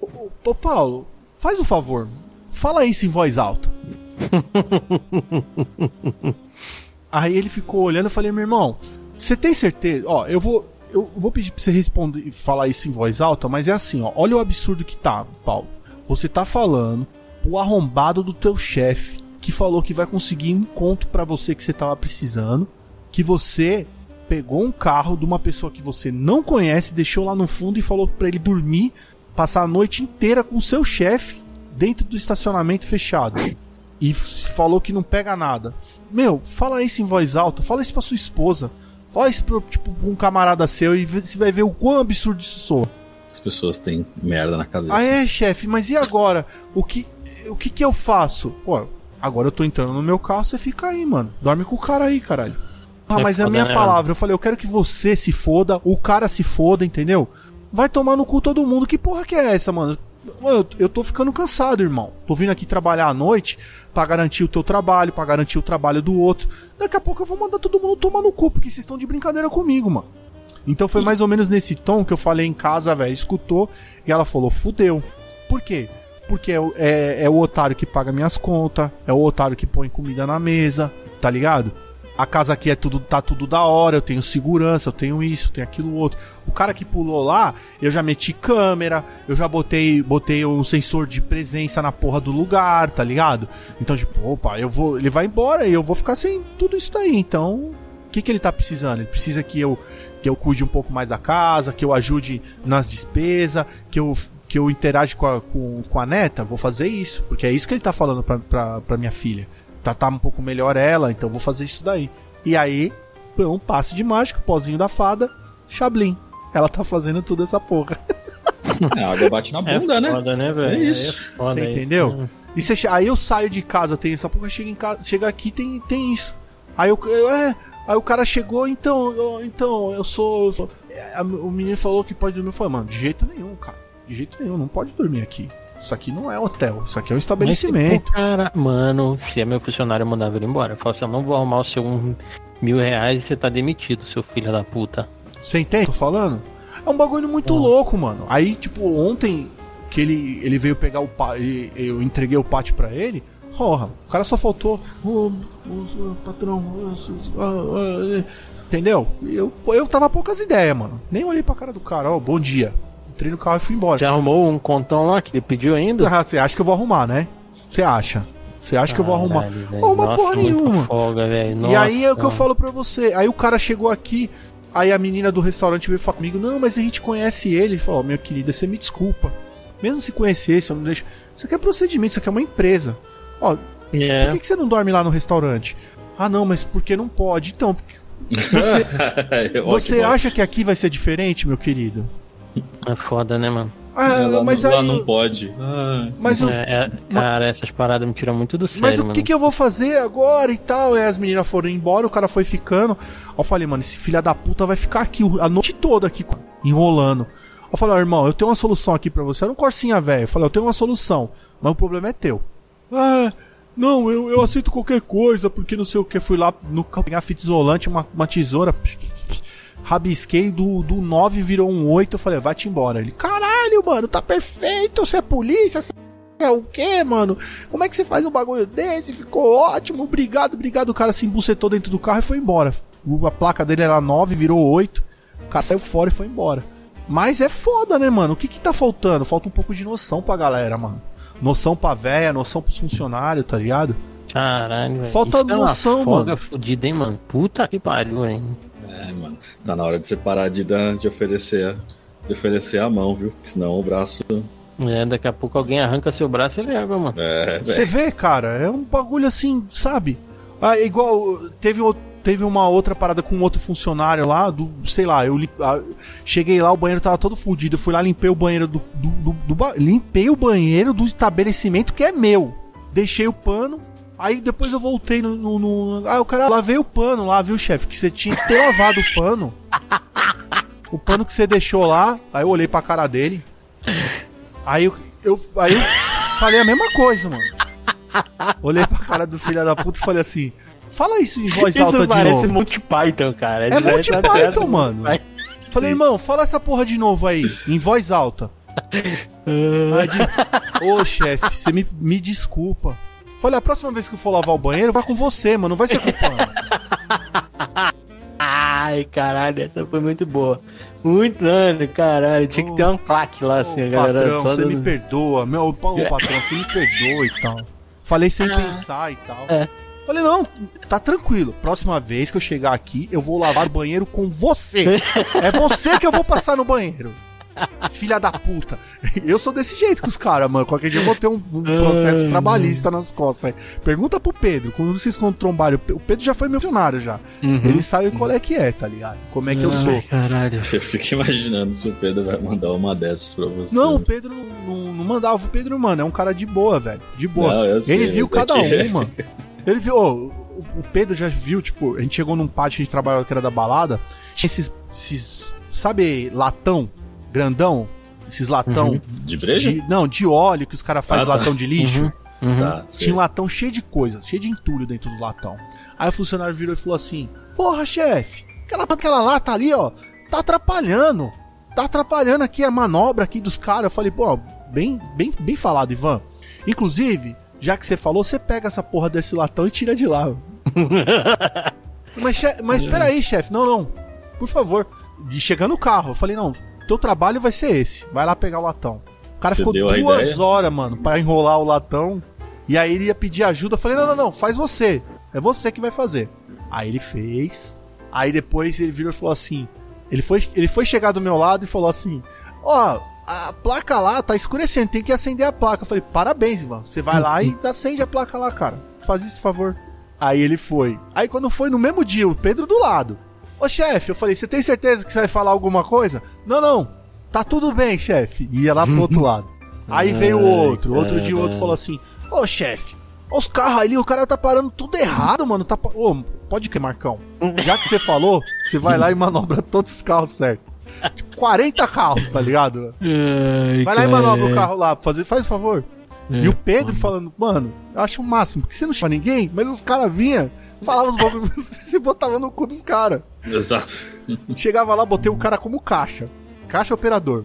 Ô, ô, ô, Paulo, faz um favor. Fala isso em voz alta. Aí ele ficou olhando e falei, meu irmão, você tem certeza? Ó, eu vou. Eu vou pedir pra você responder e falar isso em voz alta, mas é assim, ó. Olha o absurdo que tá, Paulo. Você tá falando pro arrombado do teu chefe que falou que vai conseguir um conto pra você que você tava precisando, que você pegou um carro de uma pessoa que você não conhece, deixou lá no fundo e falou pra ele dormir, passar a noite inteira com o seu chefe dentro do estacionamento fechado. E falou que não pega nada. Meu, fala isso em voz alta, fala isso pra sua esposa. Fala isso pro, tipo, pra um camarada seu e você vai ver o quão absurdo isso soa. As pessoas têm merda na cabeça. Ah, é, chefe, mas e agora? O que, o que que eu faço? Pô, agora eu tô entrando no meu carro, você fica aí, mano. Dorme com o cara aí, caralho. Ah, É mas é a minha né? palavra. Eu falei, eu quero que você se foda, o cara se foda, entendeu? Vai tomar no cu todo mundo. Que porra que é essa, mano? Mano, eu, tô ficando cansado, irmão. Tô vindo aqui trabalhar à noite pra garantir o teu trabalho, pra garantir o trabalho do outro. Daqui a pouco eu vou mandar todo mundo tomar no cu, porque vocês estão de brincadeira comigo, mano. Então foi mais ou menos nesse tom que eu falei em casa, velho. Escutou e ela falou: fudeu. Por quê? Porque é, é, é o otário que paga minhas contas, é o otário que põe comida na mesa, tá ligado? A casa aqui é tudo, tá tudo da hora, eu tenho segurança, eu tenho isso, eu tenho aquilo outro. O cara que pulou lá, eu já meti câmera, eu já botei, botei um sensor de presença na porra do lugar, tá ligado? Então, tipo, opa, eu vou, ele vai embora e eu vou ficar sem tudo isso daí. Então, o que que ele tá precisando? Ele precisa que eu que eu cuide um pouco mais da casa, que eu ajude nas despesas, que eu que eu interage com a, com, com a neta, vou fazer isso, porque é isso que ele tá falando pra, pra, pra minha filha tratar um pouco melhor ela, então vou fazer isso daí. E aí, um passe de mágica, pozinho da fada, Chablin. Ela tá fazendo tudo essa porra. É, a água bate na É bunda, né? foda, né, velho? É isso. É Você entendeu? E você, aí eu saio de casa, tem essa porra, chega em casa, chega aqui, tem, tem isso. Aí eu, eu- é, aí o cara chegou, então, eu, então, eu sou. eu sou- é, a- o menino falou que pode dormir. Eu falei, mano, de jeito nenhum, cara. De jeito nenhum, não pode dormir aqui. Isso aqui não é hotel, isso aqui é um Mas, estabelecimento. tipo, cara, mano, se é meu funcionário, eu mandava ele embora. Eu falo assim, eu não vou arrumar o seu um mil reais e você tá demitido, seu filho da puta. Você entende? Tô falando? É um bagulho muito louco, mano. Aí, tipo, ontem que ele, ele veio pegar o pátio, eu entreguei o pátio pra ele. Porra, o cara só faltou. Ô, ô, patrão. ô, ô", Entendeu? Eu, eu tava poucas ideias, mano. Nem olhei pra cara do cara, ó, bom dia. Entrei no carro e fui embora. Você arrumou um contão lá que ele pediu ainda? Ah, Você acha que eu vou arrumar, né? Você acha? Você acha que eu vou arrumar? Caralho, velho. Arruma Nossa, porra nenhuma. folga, velho. E aí é o que eu falo pra você. Aí o cara chegou aqui, aí a menina do restaurante veio falar comigo: Não, mas a gente conhece ele. Ele falou: Meu querida, você me desculpa. Mesmo se conhecesse, eu não deixo. Isso aqui é procedimento, isso aqui é uma empresa. Ó, por É, que, que você não dorme lá no restaurante? Ah, não, mas por que não pode? Então, porque você, Ó, você acha que aqui vai ser diferente, meu querido? É foda, né, mano? Ah, É, lá, mas lá aí. não pode. Ah, Mas, eu- É, é, cara, essas paradas me tiram muito do sério, mas o mano. que, que eu vou fazer agora e tal? Aí as meninas foram embora, o cara foi ficando. Eu falei, mano, esse filho da puta vai ficar aqui a noite toda aqui enrolando. Eu falei, ó, irmão, eu tenho uma solução aqui pra você. Era um corsinha velho. Eu falei, eu tenho uma solução, mas o problema é teu. Ah, não, eu, eu aceito qualquer coisa, porque não sei o que. Fui lá no carro pegar fita isolante, uma, uma tesoura. Rabisquei do, do 9 virou um 8. Eu falei, vai-te embora. Ele, caralho, mano, tá perfeito. Você é polícia, você é o quê, mano? Como é que você faz um bagulho desse? Ficou ótimo, obrigado, obrigado. O cara se embucetou dentro do carro e foi embora. A placa dele era 9, virou 8. O cara saiu fora e foi embora. Mas é foda, né, mano? O que que tá faltando? Falta um pouco de noção pra galera, mano. Noção pra véia, noção pros funcionários, tá ligado? Caralho, velho. Falta é noção, folga mano. fodida, hein, mano? Puta que pariu, hein? É, mano. Tá na hora de você parar de, dar, de oferecer de oferecer a mão, viu? Porque senão o braço. É, daqui a pouco alguém arranca seu braço e leva, mano. É, Você vê, cara, é um bagulho assim, sabe? Ah, igual teve, teve uma outra parada com outro funcionário lá, do, sei lá, eu lim- ah, cheguei lá, o banheiro tava todo fudido, eu fui lá, limpei o banheiro do, do, do- do limpei o banheiro do estabelecimento que é meu. Deixei o pano, aí depois eu voltei no, no, no- ah, o cara lavei o pano lá, viu, chefe, que você tinha que ter lavado o pano. O pano que você deixou lá, aí eu olhei pra cara dele. Aí eu, eu, aí eu falei a mesma coisa, mano. Olhei pra cara do filho da puta e falei assim: Fala isso em voz alta Isso de parece novo. Monty Python, cara. É Monty tá Python, mano. Falei, irmão, fala essa porra de novo aí, em voz alta. Aí de- Ô chefe, você me, me desculpa. Falei, a próxima vez que eu for lavar o banheiro, vai com você, mano. Não vai ser o pano. Ai, caralho, essa foi muito boa. Muito ano, caralho. Tinha que ter um plaque lá, assim, a Ô, galera. patrão, você dando- me perdoa. Meu, ô, patrão, você me perdoa e tal. Falei sem pensar e tal. É. Falei, não, tá tranquilo. Próxima vez que eu chegar aqui, eu vou lavar o banheiro com você. É você que eu vou passar no banheiro. Filha da puta. Eu sou desse jeito com os caras, mano. Qualquer dia eu vou ter um, um processo trabalhista nas costas. Pergunta pro Pedro. Quando vocês trombarem, o Pedro já foi meu funcionário já. Uhum. Ele sabe qual é que é, tá ligado? Como é que eu sou. Ai, caralho. Eu fico imaginando se o Pedro vai mandar uma dessas pra você. Não, o Pedro não, não, não mandava. O Pedro, mano, é um cara de boa, velho. De boa. Não, sei, Ele viu é cada que- uma. Ele viu, ó, o, o Pedro já viu, tipo, a gente chegou num pátio que a gente trabalhava que era da balada. Tinha esses, esses sabe, latão grandão? Esses latão. Uhum. De breja? de- não, de óleo que os caras fazem Ah, tá. latão de lixo. Uhum. Uhum. Tá, sei. Tinha um latão cheio de coisa, cheio de entulho dentro do latão. Aí o funcionário virou e falou assim: Porra, chefe, aquela, aquela lata ali, ó, tá atrapalhando. Tá atrapalhando aqui a manobra aqui dos caras. Eu falei, pô, bem, bem, bem falado, Ivan. Inclusive, já que você falou, você pega essa porra desse latão e tira de lá. Mas, che mas peraí, chefe, não, não. Por favor. De chegar no carro. Eu falei, não, teu trabalho vai ser esse. Vai lá pegar o latão. O cara Você ficou duas horas, mano, pra enrolar o latão. E aí ele ia pedir ajuda. Eu falei, não, não, não, faz você. É você que vai fazer. Aí ele fez. Aí depois ele virou e falou assim. Ele foi, ele foi chegar do meu lado e falou assim: Ó, a placa lá tá escurecendo, tem que acender a placa. Eu falei, parabéns, Ivan. Você vai lá e acende a placa lá, cara. Faz esse favor. Aí ele foi. Aí quando foi no mesmo dia, o Pedro do lado. Ô chefe, eu falei, você tem certeza que você vai falar alguma coisa? Não, não. Tá tudo bem, chefe. E ia lá pro outro lado. Aí veio o outro. Outro dia o outro falou assim: Ô chefe, os carros ali, o cara tá parando tudo errado, mano. Tá pa- Ô, pode que, Marcão? Já que você falou, você vai lá e manobra todos os carros certo. Tipo, 40 carros, tá ligado? Vai lá e manobra o carro lá, fazer, faz o favor. É, E o Pedro falando, mano, eu acho o máximo, porque você não chama ninguém, mas os caras vinham, falavam os bagulhos, você botava no cu dos caras. Exato. Chegava lá, botei o cara como caixa. Caixa operador.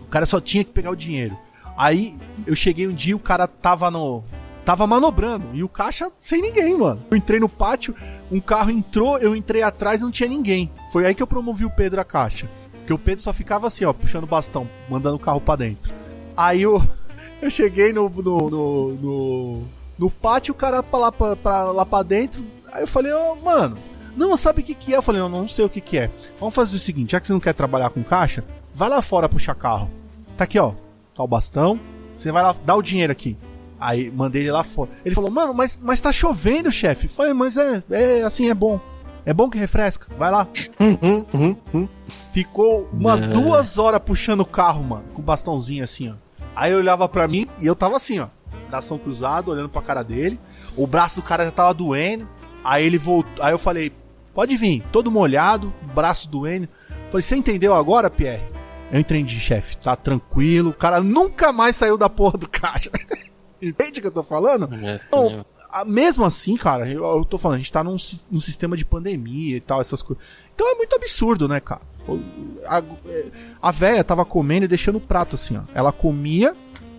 O cara só tinha que pegar o dinheiro. Aí eu cheguei um dia, o cara tava no. Tava manobrando. E o caixa sem ninguém, mano. Eu entrei no pátio, um carro entrou, eu entrei atrás não tinha ninguém. Foi aí que eu promovi o Pedro a caixa. Porque o Pedro só ficava assim, ó, puxando o bastão, mandando o carro pra dentro. Aí eu, eu cheguei no, no, no, no, no pátio, o cara pra lá pra, pra, lá pra dentro. Aí eu falei, ô, mano, não, sabe o que que é? Eu falei, não, não sei o que que é. Vamos fazer o seguinte, já que você não quer trabalhar com caixa, vai lá fora puxar carro. Tá aqui, ó, tá o bastão. Você vai lá, dá o dinheiro aqui. Aí mandei ele lá fora. Ele falou, mano, mas, mas tá chovendo, chefe. Falei, mas é, é assim, é bom. É bom que refresca. Vai lá. Uhum, uhum, uhum. Ficou umas É. duas horas puxando o carro, mano, com o bastãozinho assim, ó. Aí eu olhava pra mim e eu tava assim, ó, bração cruzado, olhando pra cara dele. O braço do cara já tava doendo. Aí ele voltou. Aí eu falei, pode vir, todo molhado, braço doendo. Falei, você entendeu agora, Pierre? Eu entendi, chefe, tá tranquilo. O cara nunca mais saiu da porra do caixa. Entende o que eu tô falando? É, a- mesmo assim, cara, eu, eu tô falando, a gente tá num, num sistema de pandemia e tal, essas coisas. Então é muito absurdo, né, cara? A, é, a véia tava comendo e deixando o prato assim, ó. Ela comia,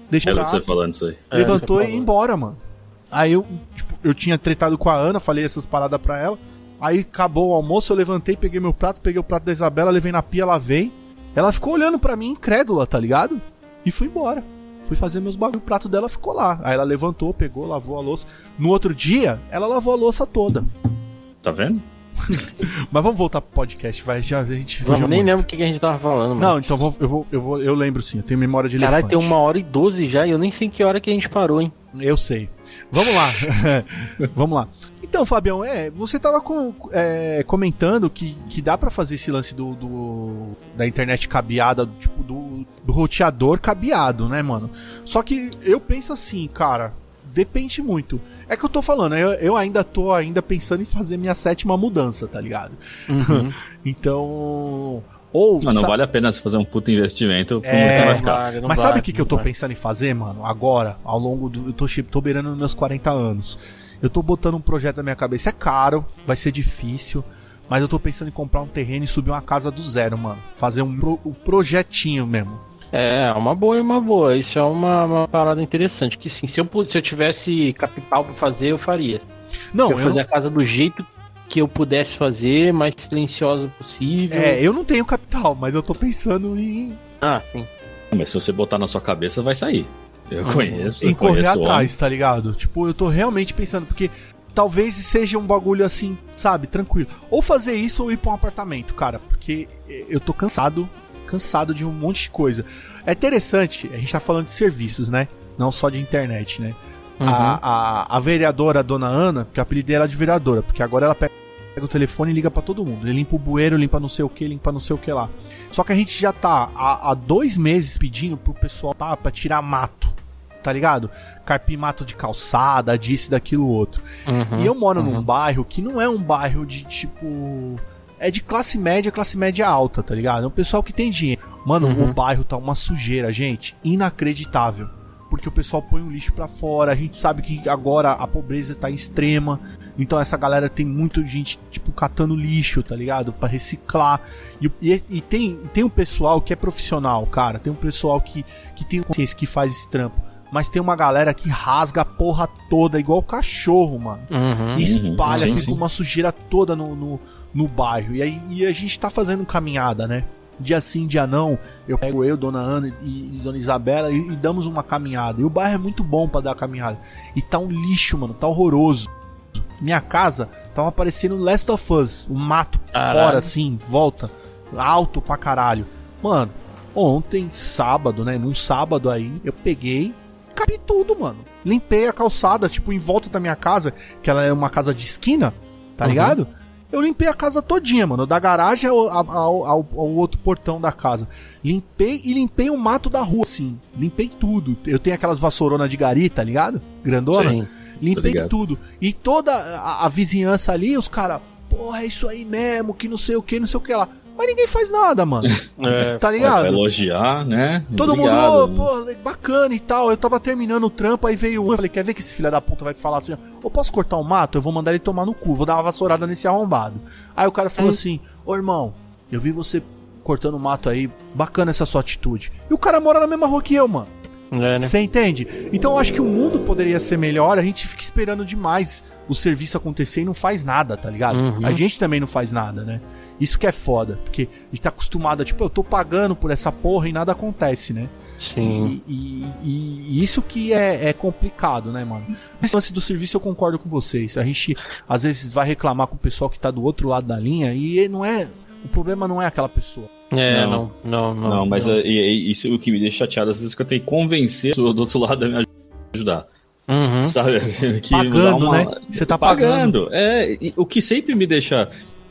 deixa É o você prato, falando isso aí. É, levantou você e ia embora, mano. Aí eu, tipo, eu tinha tretado com a Ana, falei essas paradas pra ela. Aí acabou o almoço, eu levantei, peguei meu prato, peguei o prato da Isabela, levei na pia, lavei. Ela ficou olhando pra mim, incrédula, tá ligado? E fui embora. Fui fazer meus bagulho, o prato dela ficou lá. Aí ela levantou, pegou, lavou a louça. No outro dia, ela lavou a louça toda. Tá vendo? Mas vamos voltar pro podcast, vai. Já, a gente Vamos, nem muito. lembro o que a gente tava falando, mano. Não, então vou- eu, vou, eu, vou, eu lembro sim, eu tenho memória de Caralho, elefante. tem uma hora e doze já e eu nem sei que hora que a gente parou, hein? Eu sei. Vamos lá. Vamos lá. Então, Fabião, é, você tava com- é, comentando que, que dá pra fazer esse lance do, do- da internet cabeada, tipo, do, do roteador cabeado, né, mano? Só que eu penso assim, cara, depende muito. É que eu tô falando, eu, eu ainda tô ainda pensando em fazer minha sétima mudança, tá ligado? Uhum. Então. Ou. Não, não sa- vale a pena você fazer um puta investimento como É, que vai ficar. vale, não Mas sabe vale, o que, que eu não tô vale. pensando em fazer, mano? Agora, ao longo do. Eu tô, tô beirando nos meus 40 anos. Eu tô botando um projeto na minha cabeça. É caro, vai ser difícil. Mas eu tô pensando em comprar um terreno e subir uma casa do zero, mano. Fazer um, pro- um projetinho mesmo. É, uma boa e uma boa. Isso é uma, uma parada interessante. Que sim, se eu, se eu tivesse capital pra fazer, eu faria. Não, eu eu, fazer a casa do jeito que eu pudesse fazer, mais silenciosa possível. é, eu não tenho capital, mas eu tô pensando em, Ah, sim. Mas se você botar na sua cabeça, vai sair. Eu conheço, em eu correr conheço atrás, tá ligado? Tipo, eu tô realmente pensando, porque talvez seja um bagulho assim, sabe, tranquilo. Ou fazer isso ou ir pra um apartamento, cara, porque eu tô cansado, cansado de um monte de coisa. É interessante, a gente tá falando de serviços, né? Não só de internet, né? Uhum. A, a, a vereadora, a dona Ana, que o apelido dela é de vereadora, porque agora ela pega o telefone e liga pra todo mundo. Ele limpa o bueiro, limpa não sei o que, limpa não sei o que lá. Só que a gente já tá há, há dois meses pedindo pro pessoal tá, pra tirar mato, tá ligado? Carpir mato de calçada, disso, daquilo, outro. Uhum. E eu moro uhum. num bairro que não é um bairro de tipo. É de classe média, classe média alta, tá ligado? É um pessoal que tem dinheiro. Mano, Uhum. o bairro tá uma sujeira, gente. Inacreditável. Porque o pessoal põe o lixo pra fora. A gente sabe que agora a pobreza tá extrema. Então essa galera tem muita gente, tipo, catando lixo, tá ligado? Pra reciclar. E, e- e tem, tem um pessoal que é profissional, cara. Tem um pessoal que, que tem consciência, que faz esse trampo. mas tem uma galera que rasga a porra toda, igual cachorro, mano. Uhum. E espalha, Sim, fica sim. uma sujeira toda no, no, no bairro. E aí e a gente tá fazendo caminhada, né? Dia sim, dia não, eu pego eu, Dona Ana e, e Dona Isabela e, e damos uma caminhada. E o bairro é muito bom pra dar caminhada. E tá um lixo, mano, tá horroroso. Minha casa tava parecendo Last of Us, o mato Caralho. fora assim, volta, alto pra caralho. Mano, ontem, sábado, né? Num sábado aí, eu peguei, capi tudo, mano. Limpei a calçada, tipo, em volta da minha casa, que ela é uma casa de esquina, tá Uhum. ligado? Eu limpei a casa todinha, mano. Da garagem ao, ao, ao- ao outro portão da casa. Limpei e limpei o mato da rua, assim. Limpei tudo. Eu tenho aquelas vassouronas de gari, tá ligado? Grandona. Sim. Limpei tudo. E toda a, a vizinhança ali, os caras, porra, é isso aí mesmo, que não sei o que, não sei o que lá. Mas ninguém faz nada, mano. É, tá Vai ligado? elogiar, né? Todo Obrigado. mundo, ô, pô, bacana e tal. Eu tava terminando o trampo, aí veio um. Eu falei, quer ver que esse filho da puta vai falar assim: Eu posso cortar um mato? Eu vou mandar ele tomar no cu, vou dar uma vassourada nesse arrombado. Aí o cara falou Hum. assim: Ô irmão, eu vi você cortando mato aí, bacana essa sua atitude. E o cara mora na mesma rua que eu, mano. é, né? Você entende? Então eu acho que o mundo poderia ser melhor, a gente fica esperando demais o serviço acontecer e não faz nada, tá ligado? Uhum. A gente também não faz nada, né? Isso que é foda, porque a gente tá acostumado a, tipo, eu tô pagando por essa porra e nada acontece, né? Sim. E, e- e- isso que é, é complicado, né, mano? Esse lance do serviço eu concordo com vocês. A gente às vezes vai reclamar com o pessoal que tá do outro lado da linha e não é. O problema não é aquela pessoa. É, Não. não, não, não. Não, mas é, e- e isso é o que me deixa chateado, às vezes que eu tenho que convencer o do outro lado a me ajudar. Uhum. Sabe? Que Pagando, uma- né? Você tá pagando. É, e o que sempre me deixa.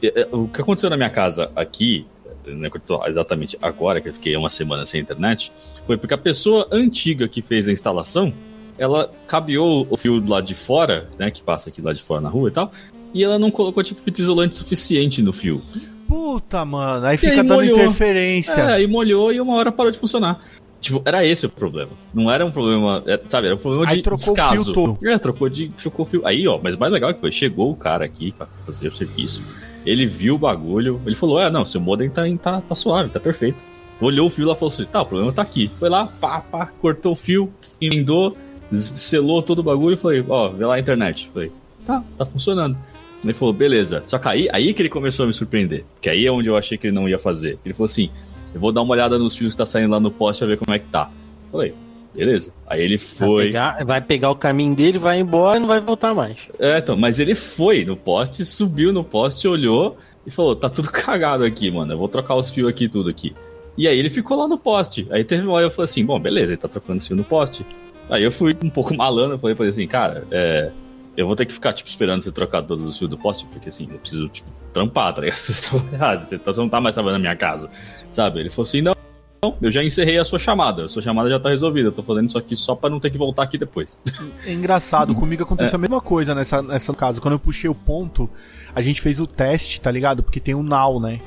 É, é, O que aconteceu na minha casa aqui, né, exatamente agora, que eu fiquei uma semana sem internet, foi porque a pessoa antiga que fez a instalação, ela cabeou o fio do lado de fora, né, que passa aqui lado de fora na rua e tal, e ela não colocou, tipo, fita isolante suficiente no fio. Puta, mano. Aí E fica aí dando molhou. interferência. É, aí molhou e uma hora parou de funcionar. Tipo, era esse o problema. Não era um problema, é, sabe, era um problema Aí de trocou o descaso. fio todo. É, trocou de trocou o fio. Aí, ó, mas o mais legal é que foi, chegou o cara aqui pra fazer o serviço. Ele viu o bagulho, ele falou: "É, não, seu modem tá, tá, tá suave, tá perfeito". Olhou o fio lá e falou assim: "Tá, o problema tá aqui". Foi lá, pá, pá, cortou o fio, emendou, selou todo o bagulho e falei: "Ó, vê lá a internet". Falei: "Tá, tá funcionando". Ele falou, beleza. Só que aí, aí que ele começou a me surpreender. Que aí é onde eu achei que ele não ia fazer. Ele falou assim: eu vou dar uma olhada nos fios que tá saindo lá no poste pra ver como é que tá. Falei, beleza. Aí ele Vai foi. pegar, vai pegar o caminho dele, vai embora e não vai voltar mais. É, então, mas ele foi no poste, subiu no poste, olhou e falou: tá tudo cagado aqui, mano. Eu vou trocar os fios aqui, tudo aqui. E aí ele ficou lá no poste. Aí teve uma hora eu falei assim: bom, beleza, ele tá trocando os fios no poste. Aí eu fui um pouco malandro, falei pra ele assim, cara, é. Eu vou ter que ficar, tipo, esperando você trocar todos os fios do poste, porque assim, eu preciso, tipo, trampar, tá ligado? Vocês estão errados, tá- você não tá mais trabalhando na minha casa, sabe? Ele falou assim, não, não, eu já encerrei a sua chamada, a sua chamada já tá resolvida, eu tô fazendo isso aqui só pra não ter que voltar aqui depois. É engraçado, comigo aconteceu a mesma coisa nessa, nessa casa. Quando eu puxei o ponto, a gente fez o teste, tá ligado? Porque tem o Now, né?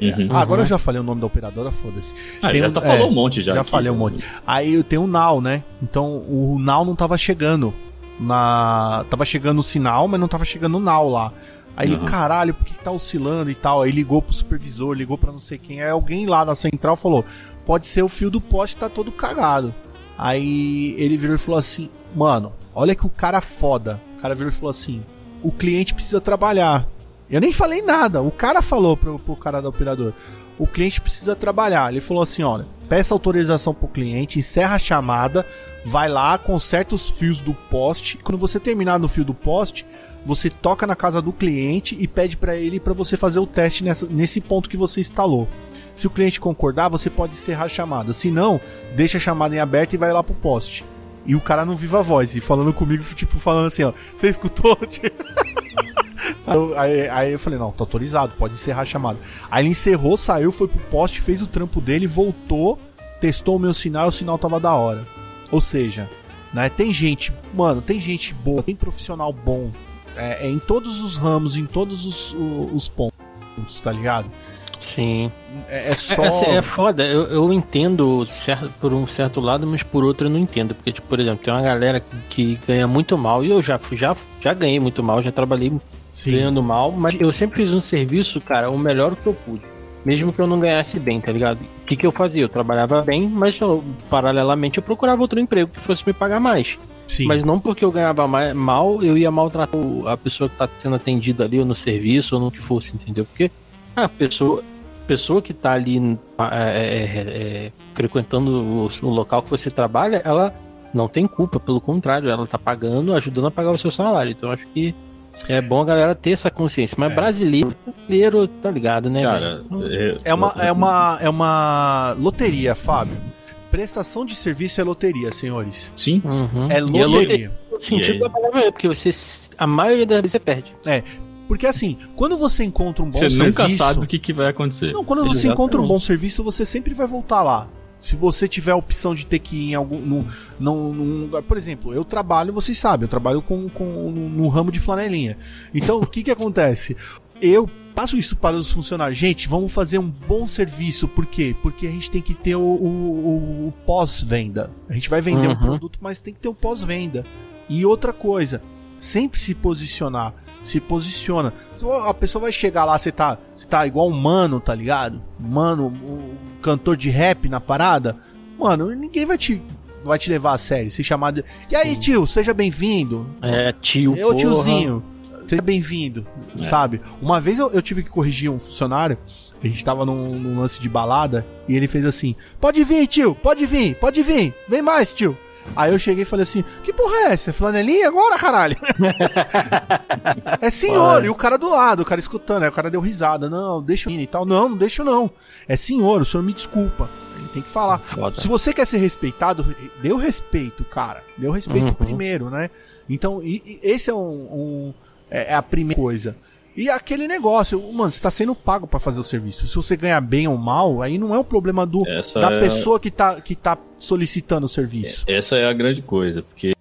Uhum. Ah, agora eu já falei o nome da operadora, foda-se. Ah, Tem já um- tá é, falou um monte já. Já aqui. falei um monte. Aí eu tenho o Now, né? Então o Now não tava chegando na. Tava chegando o sinal, mas não tava chegando o Now lá. Aí ele, Uhum. caralho, por que que tá oscilando e tal? Aí ligou pro supervisor, ligou pra não sei quem. Aí alguém lá na central falou: pode ser o fio do poste tá todo cagado. Aí ele virou e falou assim: mano, olha que o cara foda. O cara virou e falou assim: o cliente precisa trabalhar. Eu nem falei nada, o cara falou pro, pro cara da operadora: o cliente precisa trabalhar. Ele falou assim: olha, peça autorização pro cliente, encerra a chamada, vai lá, conserta os fios do poste. Quando você terminar no fio do poste, você toca na casa do cliente e pede pra ele pra você fazer o teste nessa, nesse ponto que você instalou. Se o cliente concordar, você pode encerrar a chamada. Se não, deixa a chamada em aberto e vai lá pro poste. E o cara não viva a voz, e falando comigo, tipo, falando assim, ó, você escutou? Aí eu, aí, aí eu falei, não, tá autorizado, pode encerrar a chamada. Aí ele encerrou, saiu, foi pro poste, fez o trampo dele, voltou, testou o meu sinal e o sinal tava da hora. Ou seja, né, tem gente, mano, tem gente boa, tem profissional bom, é, é em todos os ramos, em todos os, o- os pontos, tá ligado? Sim. É, é só. É, assim, é foda, eu, eu entendo certo, por um certo lado, mas por outro eu não entendo. Porque, tipo, por exemplo, tem uma galera que ganha muito mal, e eu já, já, já ganhei muito mal, já trabalhei Sim. ganhando mal, mas eu sempre fiz um serviço, cara, o melhor que eu pude. mesmo que eu não ganhasse bem, tá ligado? O que, que eu fazia? Eu trabalhava bem, mas eu, paralelamente eu procurava outro emprego que fosse me pagar mais. Sim. Mas não porque eu ganhava ma- mal, eu ia maltratar a pessoa que tá sendo atendida ali, ou no serviço, ou no que fosse, entendeu? Porque a pessoa, pessoa que tá ali é, é, é, frequentando o, o local que você trabalha, ela não tem culpa, pelo contrário, ela tá pagando, ajudando a pagar o seu salário. Então eu acho que é bom a galera ter essa consciência. Mas É. brasileiro, brasileiro, tá ligado, né? Cara? É uma, é uma, é uma loteria, Fábio. Prestação de serviço é loteria, senhores. Sim, Uhum. É E loteria. no sentido E da palavra é, porque você, a maioria das vezes você perde. Porque assim, quando você encontra um bom você serviço. nunca sabe o que, que vai acontecer. Não, quando você Exatamente. encontra um bom serviço, você sempre vai voltar lá. Se você tiver a opção de ter que ir em algum. Num, num, num lugar. Por exemplo, eu trabalho, vocês sabem, eu trabalho com, com, no, no ramo de flanelinha. Então, o que que acontece? Eu passo isso para os funcionários. Gente, vamos fazer um bom serviço. Por quê? Porque a gente tem que ter o, o- o- pós-venda. A gente vai vender um Uhum. produto, mas tem que ter o pós-venda. E outra coisa, sempre se posicionar. Se posiciona. A pessoa vai chegar lá, você tá, você tá igual um mano, tá ligado? Mano, um cantor de rap na parada. Mano, ninguém vai te, vai te levar a sério. Se chamar de. E aí, tio, seja bem-vindo. É, tio, Eu, porra. tiozinho, seja bem-vindo, É. sabe? Uma vez eu, eu tive que corrigir um funcionário, a gente tava num, num lance de balada, e ele fez assim: Pode vir, tio, pode vir, pode vir, vem mais, tio. Aí eu cheguei e falei assim: Que porra é essa? É flanelinha agora, caralho? é senhor, e o cara do lado, o cara escutando, aí o cara deu risada: Não, deixa e tal. Não, não deixa não. É senhor, o senhor me desculpa. Ele tem que falar. Foda. Se você quer ser respeitado, dê o respeito, cara. Dê o respeito Uhum. primeiro, né? Então, e- e esse é um, um- é é a primeira coisa. E aquele negócio, mano, você tá sendo pago pra fazer o serviço. Se você ganhar bem ou mal, aí não é um problema do Essa da é- pessoa que tá, que tá solicitando o serviço. Essa é a grande coisa, porque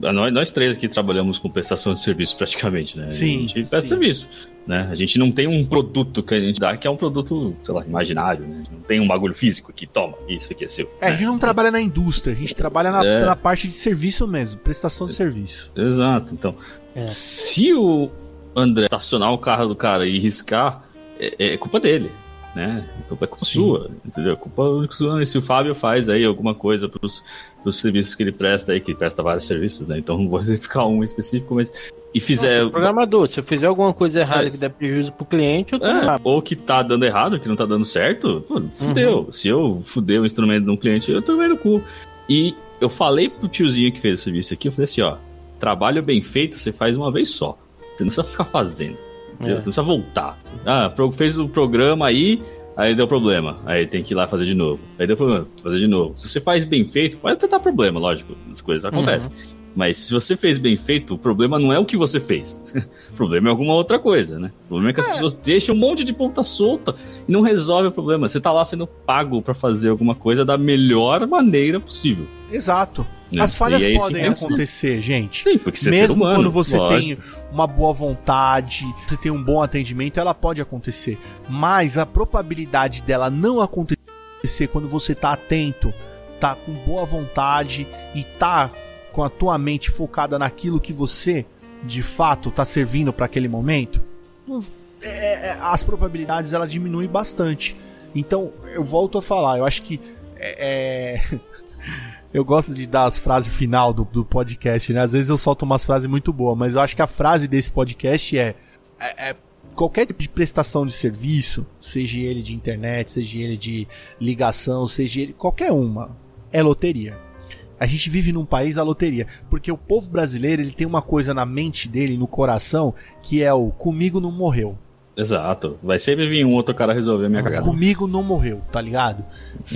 nós, nós três aqui trabalhamos com prestação de serviço praticamente, né? Sim, A gente presta sim. serviço, né? A gente não tem um produto que a gente dá que é um produto, sei lá, imaginário, né? Não tem um bagulho físico aqui, toma, isso aqui é seu. É, a gente não trabalha na indústria, a gente trabalha na, É. na parte de serviço mesmo, prestação de serviço. Exato, então, É. se o André estacionar o carro do cara e riscar, é, é culpa dele. Né? A culpa é culpa sua, entendeu? A culpa é sua. Se o Fábio faz aí alguma coisa pros, pros serviços que ele presta aí, que ele presta vários serviços, né? Então não vou ficar um específico, mas. E fizer. Nossa, programador, se eu fizer alguma coisa errada É. que der prejuízo pro cliente, eu tô É, ou que tá dando errado, que não tá dando certo, pô, fudeu. Se eu fuder o instrumento de um cliente, eu tomei no cu. E eu falei pro tiozinho que fez o serviço aqui, eu falei assim, ó, trabalho bem feito você faz uma vez só. Você não precisa ficar fazendo. É. Você não precisa voltar. Ah, fez o programa aí, aí deu problema. Aí tem que ir lá fazer de novo. Aí deu problema, fazer de novo. Se você faz bem feito, pode até dar problema, lógico, as coisas acontecem. Mas se você fez bem feito, o problema não é o que você fez. o problema é alguma outra coisa, né? O problema é que as pessoas deixam um monte de ponta solta e não resolve o problema. Você tá lá sendo pago pra fazer alguma coisa da melhor maneira possível. Exato. né? As falhas é podem que ser. acontecer, gente. Sim, porque você é ser Mesmo humano, quando você lógico. tem uma boa vontade, você tem um bom atendimento, ela pode acontecer. Mas a probabilidade dela não acontecer quando você tá atento, tá com boa vontade e tá com a tua mente focada naquilo que você de fato tá servindo para aquele momento, não- é- é- as probabilidades ela diminuem bastante. Então, eu volto a falar, eu acho que é, é- eu gosto de dar as frases final do, do podcast, né? Às vezes eu solto umas frases muito boas, mas eu acho que a frase desse podcast é, é- é qualquer tipo de prestação de serviço, seja ele de internet, seja ele de ligação, seja ele qualquer uma, é loteria. A gente vive num país da loteria, porque o povo brasileiro ele tem uma coisa na mente dele, no coração, que é o comigo não morreu. Exato. Vai sempre vir um outro cara resolver a minha cagada. Comigo não morreu, tá ligado?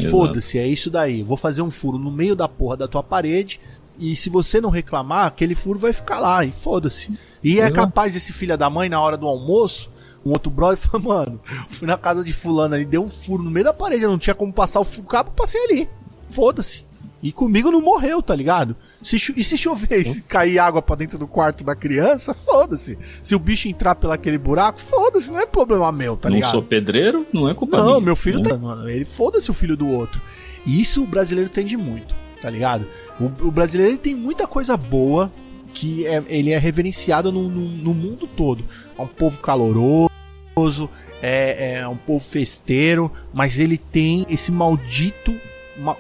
Foda-se, é isso daí. Vou fazer um furo no meio da porra da tua parede. E se você não reclamar, aquele furo vai ficar lá, e foda-se. E é Exato. capaz esse filho da mãe, na hora do almoço, um outro brother fala, mano, fui na casa de fulano ali, deu um furo no meio da parede, eu não tinha como passar o cabo, passei ali. Foda-se. E comigo não morreu, tá ligado? Se e se chover e cair água pra dentro do quarto da criança, foda-se. Se o bicho entrar pelo aquele buraco, foda-se, não é problema meu, tá não ligado? sou pedreiro, não é culpa Não, minha. meu filho né? tá. Mano, ele foda-se o filho do outro. E isso o brasileiro tende muito, tá ligado? O, o brasileiro ele tem muita coisa boa que é- ele é reverenciado no, no- no mundo todo. É um povo caloroso, é, é um povo festeiro, mas ele tem esse maldito ma-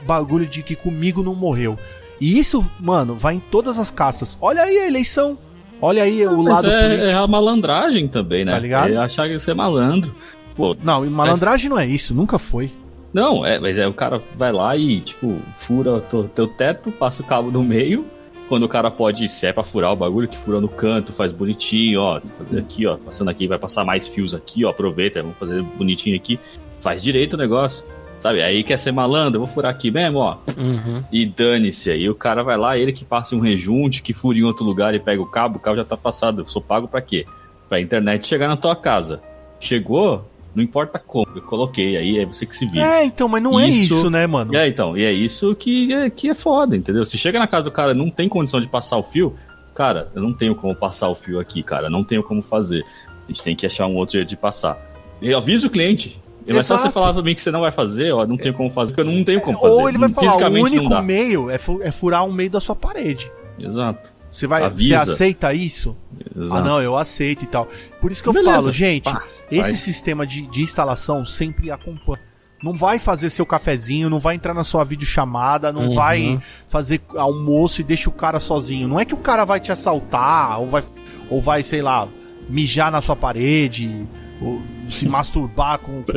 bagulho de que comigo não morreu. E isso, mano, vai em todas as castas. Olha aí a eleição. Olha aí o lado é, político. é a malandragem também, né? Tá ligado? É achar que você é malandro. Pô, Não, e malandragem não é isso, nunca foi. não, é, mas é o cara vai lá e, tipo, fura teu, teu teto, passa o cabo no meio. Quando o cara pode, se é pra furar o bagulho, que fura no canto, faz bonitinho, ó. Fazer aqui, ó. Passando aqui, vai passar mais fios aqui, ó. Aproveita, vamos fazer bonitinho aqui. Faz direito o negócio. Sabe? Aí quer ser malandro, eu vou furar aqui mesmo, ó. Uhum. E dane-se. Aí o cara vai lá, ele que passa um rejunte, que fura em outro lugar e pega o cabo, o cabo já tá passado. Eu sou pago pra quê? Pra internet chegar na tua casa. Chegou, não importa como, eu coloquei, aí é você que se vira. É, então, mas não é Isso- isso, né, mano? É, então, e é isso que é, que é foda, entendeu? Se chega na casa do cara não tem condição de passar o fio, cara, eu não tenho como passar o fio aqui, cara, não tenho como fazer. A gente tem que achar um outro jeito de passar. Eu aviso o cliente. É mais só você falar pra mim que você não vai fazer, ó, não tenho como fazer, porque eu não tenho como fazer. Ou ele vai falar, o único meio é, fu- é furar um meio da sua parede. Exato. Você vai, você Avisa. aceita isso? Exato. Ah, não, eu aceito e tal. Por isso que eu Beleza. falo, gente, Pá, esse faz. sistema de, de instalação sempre acompanha. Não vai fazer seu cafezinho, não vai entrar na sua videochamada, não Uhum. vai fazer almoço e deixa o cara sozinho. Não é que o cara vai te assaltar, ou vai, ou vai sei lá, mijar na sua parede, se masturbar com, com,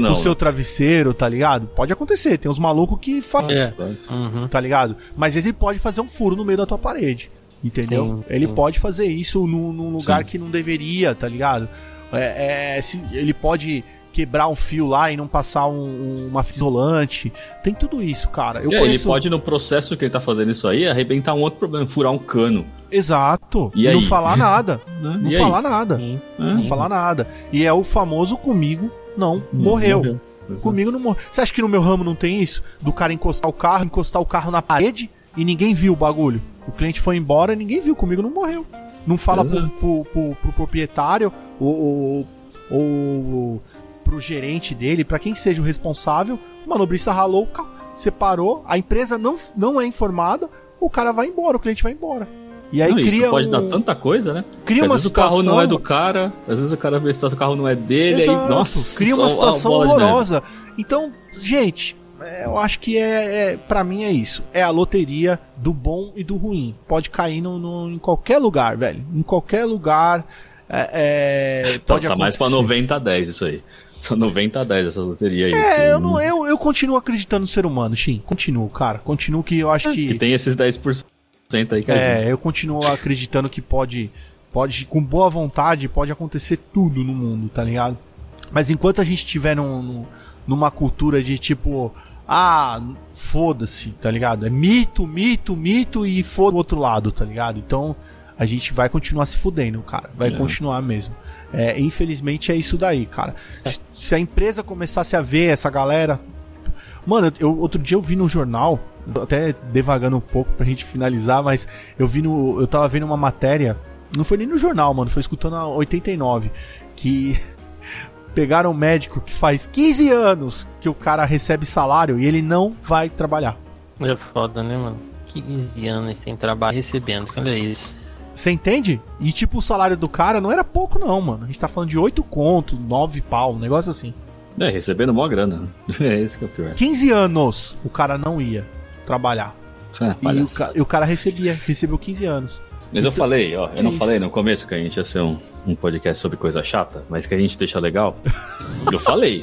não. com o seu né? travesseiro, tá ligado? Pode acontecer, tem uns malucos que fazem É. Uhum. tá ligado? Mas ele pode fazer um furo no meio da tua parede, entendeu? Sim, ele sim. pode fazer isso num, num lugar Sim. que não deveria, tá ligado? É, é, se- ele pode quebrar um fio lá e não passar um- uma fita isolante. Tem tudo isso, cara. Eu É, conheço... Ele pode, no processo que ele tá fazendo isso aí, arrebentar um outro problema, furar um cano. Exato. E E, não falar nada. Né? Não E falar aí? nada. Sim. Não falar nada. E é o famoso comigo não morreu. Comigo não morreu. Você acha que no meu ramo não tem isso? Do cara encostar o carro, encostar o carro na parede e ninguém viu o bagulho. O cliente foi embora e ninguém viu. Comigo não morreu. Não fala pro, pro, pro- pro proprietário ou, ou, ou pro gerente dele, pra quem seja o responsável. O manobrista ralou o carro, separou, a empresa não, não é informada, o cara vai embora, o cliente vai embora. E aí Não, cria pode um, dar tanta coisa, né? cria às uma vezes o carro situação não é do cara, às vezes o cara vê se o carro não é dele, Exato, aí, nossa, cria uma situação horrorosa. Então, gente, eu acho que é, é para mim é isso. É a loteria do bom e do ruim. Pode cair no, no- em qualquer lugar, velho. Em qualquer lugar. É, é, Tá, pode tá mais pra acontecer. 90 a 10 isso aí. Tá 90 a 10 essa loteria aí. É, eu, não, eu, eu continuo acreditando no ser humano, Shin. Continuo, cara. Continuo que eu acho Que que. tem esses 10% aí que é. É, eu continuo acreditando que pode, pode, com boa vontade, pode acontecer tudo no mundo, tá ligado? Mas enquanto a gente estiver num, num- numa cultura de tipo, ah, foda-se, tá ligado? É mito, mito, mito e foda o outro lado, tá ligado? Então a gente vai continuar se fudendo, cara. Vai É. continuar mesmo. É, infelizmente é isso daí, cara. Se, se a empresa começasse a ver essa galera. Mano, eu, outro dia eu vi no jornal, até devagando um pouco pra gente finalizar, mas eu vi no. Eu tava vendo uma matéria. Não foi nem no jornal, mano, foi escutando a 89. Que pegaram um médico que faz 15 anos que o cara recebe salário e ele não vai trabalhar. É foda, né, mano? 15 anos sem trabalho recebendo, olha isso. Você entende? E tipo, o salário do cara não era pouco, não, mano. A gente tá falando de 8 conto, 9 pau, um negócio assim. É, recebendo mó grana. É esse que é o pior. 15 anos o cara não ia trabalhar. É, E o, palhaçada. ca- e o cara recebia, recebeu 15 anos. Mas eu falei, ó, eu não isso. falei no começo que a gente ia ser um, um podcast sobre coisa chata, mas que a gente deixa legal. eu falei.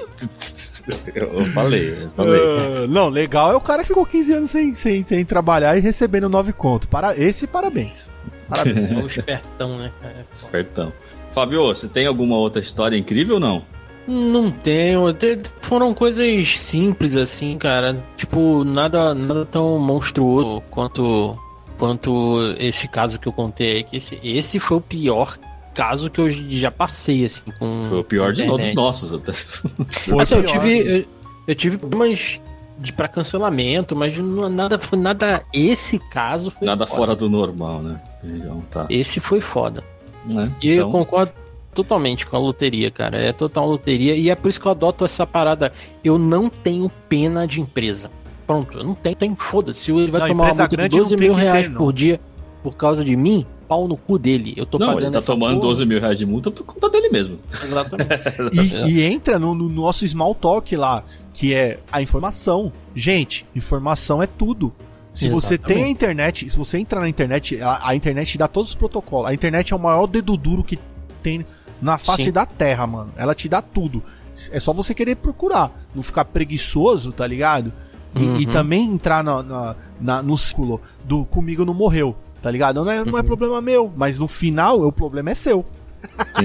eu falei, eu falei. Ah, não, legal é o cara que ficou 15 anos sem, sem, sem trabalhar e recebendo 9 conto. Para, esse, parabéns. Parabéns. É o espertão, né, cara? Espertão. Fábio, você tem alguma outra história incrível ou não? Não tenho. te- Foram coisas simples assim, cara. Tipo, nada, nada tão monstruoso quanto quanto esse caso que eu contei aí. Que esse, esse foi o pior caso que eu já passei, assim, com. Foi o pior de todos nossos. até. Foi Assim, eu tive, eu, eu tive problemas de para cancelamento, mas não, nada foi nada. Esse caso foi Nada foda. fora do normal, né? Então, tá. Esse foi foda. Né? E eu Então, concordo totalmente com a loteria, cara. É total loteria. E é por isso que eu adoto essa parada. Eu não tenho pena de empresa. Pronto, eu não tenho, tenho foda-se. Se ele vai Não, tomar uma multa de grande 12 não tem mil ter, reais não. por dia por causa de mim, pau no cu dele. Eu tô Não, pagando ele tá essa tomando porra. 12 mil reais de multa por conta dele mesmo. Exatamente. E, e entra no, no nosso small talk lá, que é a informação. Gente, informação é tudo. Se você tem a internet, se você entrar na internet, a, a internet dá todos os protocolos. A internet é o maior dedo duro que tem na face Sim. da terra, mano. Ela te dá tudo. É só você querer procurar. Não ficar preguiçoso, tá ligado? E, e Uhum. também entrar na, na- na- no círculo do comigo não morreu, tá ligado? Não é, Uhum. não é problema meu, mas no final o problema é seu.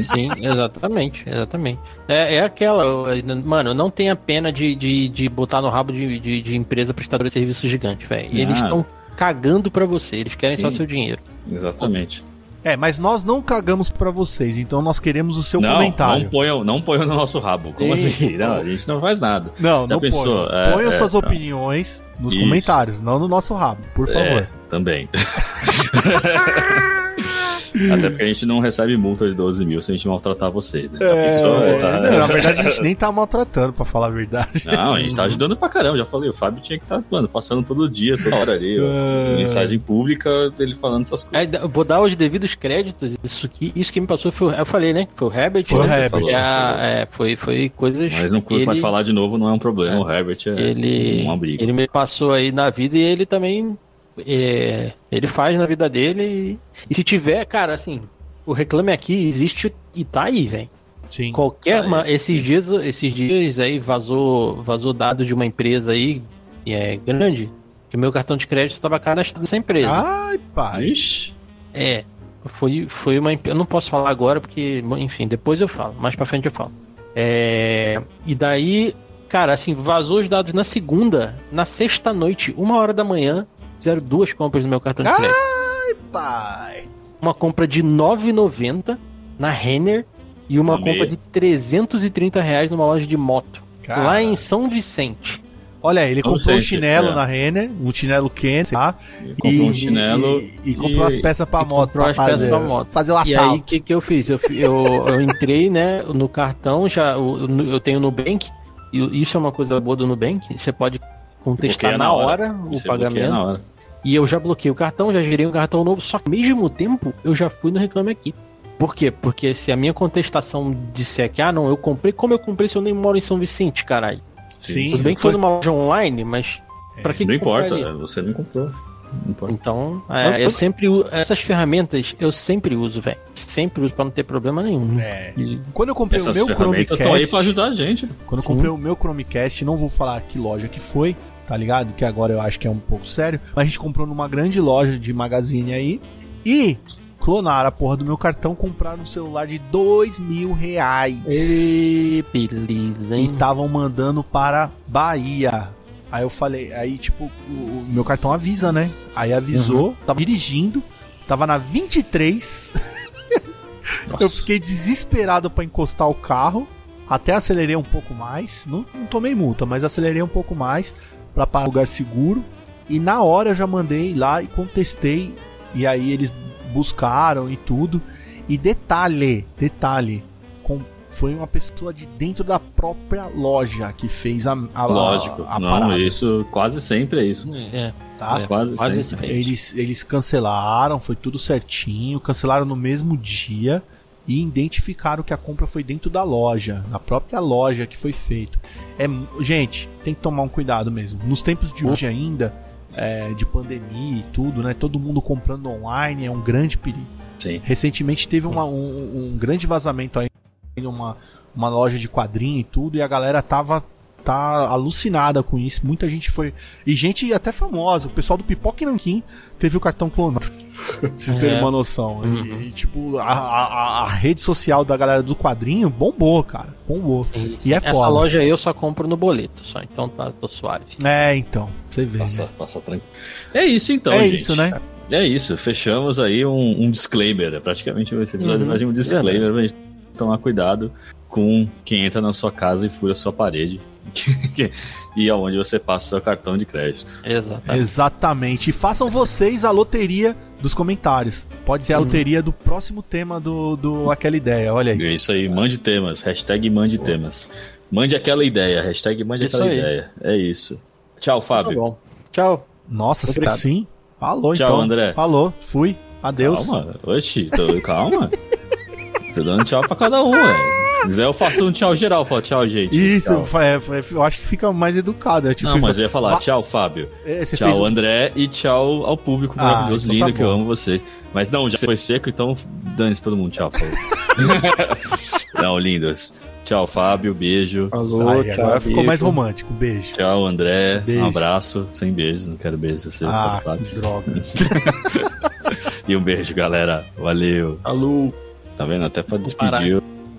Sim, exatamente, exatamente. É, é aquela, mano, não tenha pena de, de, de botar no rabo de, de, de empresa prestadora de serviço gigante, velho. Ah. Eles estão cagando pra você, eles querem Sim. só seu dinheiro. Exatamente. É, mas nós não cagamos pra vocês, então nós queremos o seu não, comentário. não ponham, não ponham no nosso rabo. Como Sim, assim? Não, a gente não faz nada. Não, Já não pensou? ponham. É, ponham é, suas não. opiniões nos Isso. comentários, não no nosso rabo, por favor. É, também. Até porque a gente não recebe multa de 12 mil se a gente maltratar vocês, né? É, pensou? Tá- não, na verdade a gente nem tá maltratando, pra falar a verdade. Não, a gente tá ajudando pra caramba. Já falei, o Fábio tinha que estar, mano, passando todo dia, toda hora ali, ó, É. mensagem pública dele falando essas coisas. eu vou dar os devidos créditos. Isso que, isso que me passou foi. o- Eu falei, né? Foi o Herbert. Foi o né? Herbert. E a- é, foi, foi coisas. Mas não curto ele, mais falar de novo, não é um problema. O Herbert é Ele, uma briga. ele me passou aí na vida e ele também. É, ele faz na vida dele. E, e se tiver, cara, assim. O Reclame Aqui existe e tá aí, velho. Sim. Qualquer. Tá aí. uma- esses, dias, esses dias aí vazou, vazou dados de uma empresa aí. E é grande. Que o meu cartão de crédito estava cadastrado nessa empresa. Ai, pai. Ixi, É, foi, foi uma. Eu não posso falar agora porque, bom, enfim, depois eu falo, mais pra frente eu falo. É, e daí, cara, assim, vazou os dados na segunda, na sexta noite, uma hora da manhã, fizeram duas compras no meu cartão de crédito. Ai, pai. Uma compra de R$ 9,90 na Renner e uma Amei. compra de 330 reais numa loja de moto. Cara. Lá em São Vicente. Olha ele Ou comprou um seja, chinelo é. na Renner, um chinelo quente, tá? comprou um chinelo E, e comprou as peças pra e moto, comprou pra as peças fazer, pra moto. fazer o E aí, o assalto. que, que eu fiz? Eu, eu, eu entrei, né, no cartão, já eu, eu tenho o Nubank, e isso é uma coisa boa do Nubank, você pode contestar na hora, hora. o pagamento, na hora. e eu já bloqueei o cartão, já gerei um cartão novo, só que ao mesmo tempo eu já fui no Reclame Aqui. Por quê? Porque se a minha contestação disser que, ah, não, eu comprei, como eu comprei se eu nem moro em São Vicente, caralho? Sim, Tudo bem que foi numa loja online, mas pra que Não que importa, você não comprou. Então, é, eu sempre uso, essas ferramentas eu sempre uso, velho. Sempre uso pra não ter problema nenhum. É. E- Quando eu comprei Essas o meu ferramentas estão aí Chromecast, pra ajudar a gente. quando eu Sim. comprei o meu Chromecast, não vou falar que loja que foi, tá ligado? Que agora eu acho que é um pouco sério, mas a gente comprou numa grande loja de magazine aí e clonaram a porra do meu cartão, compraram um celular de dois mil reais. Ê, beleza, e hein? estavam mandando para Bahia. Aí eu falei, aí tipo, o, o meu cartão avisa, né? Aí avisou, tava dirigindo, tava na 23. Nossa. Eu fiquei desesperado pra encostar o carro, até acelerei um pouco mais, não, não tomei multa, mas acelerei um pouco mais pra parar um lugar seguro. E na hora eu já mandei lá e contestei, e aí eles buscaram e tudo. E detalhe, detalhe, foi uma pessoa de dentro da própria loja que fez a, a, Lógico. a, a não, parada, isso quase sempre é isso. É, tá? é, quase sempre. sempre. Eles, eles cancelaram, foi tudo certinho, cancelaram no mesmo dia e identificaram que a compra foi dentro da loja, na própria loja que foi feito. É, gente, tem que tomar um cuidado mesmo. Nos tempos de hoje ainda, é, de pandemia e tudo, né? Todo mundo comprando online é um grande perigo. Sim. Recentemente teve uma- um, um grande vazamento uma, uma loja de quadrinho e tudo, e a galera tava tá alucinada com isso. Muita gente foi. E gente até famosa. O pessoal do Pipoca e Nanquim teve o cartão clonado. pra vocês terem É. uma noção. E- Uhum. E, tipo, a, a- a rede social da galera do quadrinho bombou, cara. Bombou. E é Essa foda. loja eu só compro no boleto, só. Então tá, tô suave. É, então. Você vê. Passa, né? passa tranquilo. É isso então, é gente. isso, né? É isso. Fechamos aí um, um disclaimer. É Praticamente esse episódio Uhum. vai ser um disclaimer pra gente tomar cuidado com quem entra na sua casa e fura a sua parede. e aonde você passa seu cartão de crédito. Exatamente. Exatamente. E façam vocês a loteria dos comentários. Pode ser a Uhum. loteria do próximo tema do, do Aquela Ideia. Olha aí. É isso aí. Mande temas. Hashtag mande temas. Mande aquela ideia. Hashtag mande Isso aquela aí. ideia. É isso. Tchau, Tá Fábio. bom. Tchau. Nossa, Obrigado. sim. Falou Tchau, então. André. Falou. Fui. Adeus. Calma, oxi, tô, calma. tô dando tchau pra cada um, velho. Se quiser, eu faço um tchau geral. Falo tchau, gente. Isso, Tchau. fa- é, é, eu acho que fica mais educado. É, tipo, Não, mas eu ia falar Va- tchau, Fábio. você tchau, André. E tchau ao público Ah, maravilhoso, então lindo, tá que eu amo vocês. Mas não, já foi seco, então dane-se todo mundo. Tchau, falou. não, lindos. Tchau, Fábio. Beijo. Falou, Aí, tchau, agora ficou beijo. mais romântico. Beijo. Tchau, André. Beijo. Um abraço. Sem beijo. Não quero beijo. Você, Ah, só Fábio. que droga. E um beijo, galera. Valeu. Falou. Tá vendo? Até pra despedir.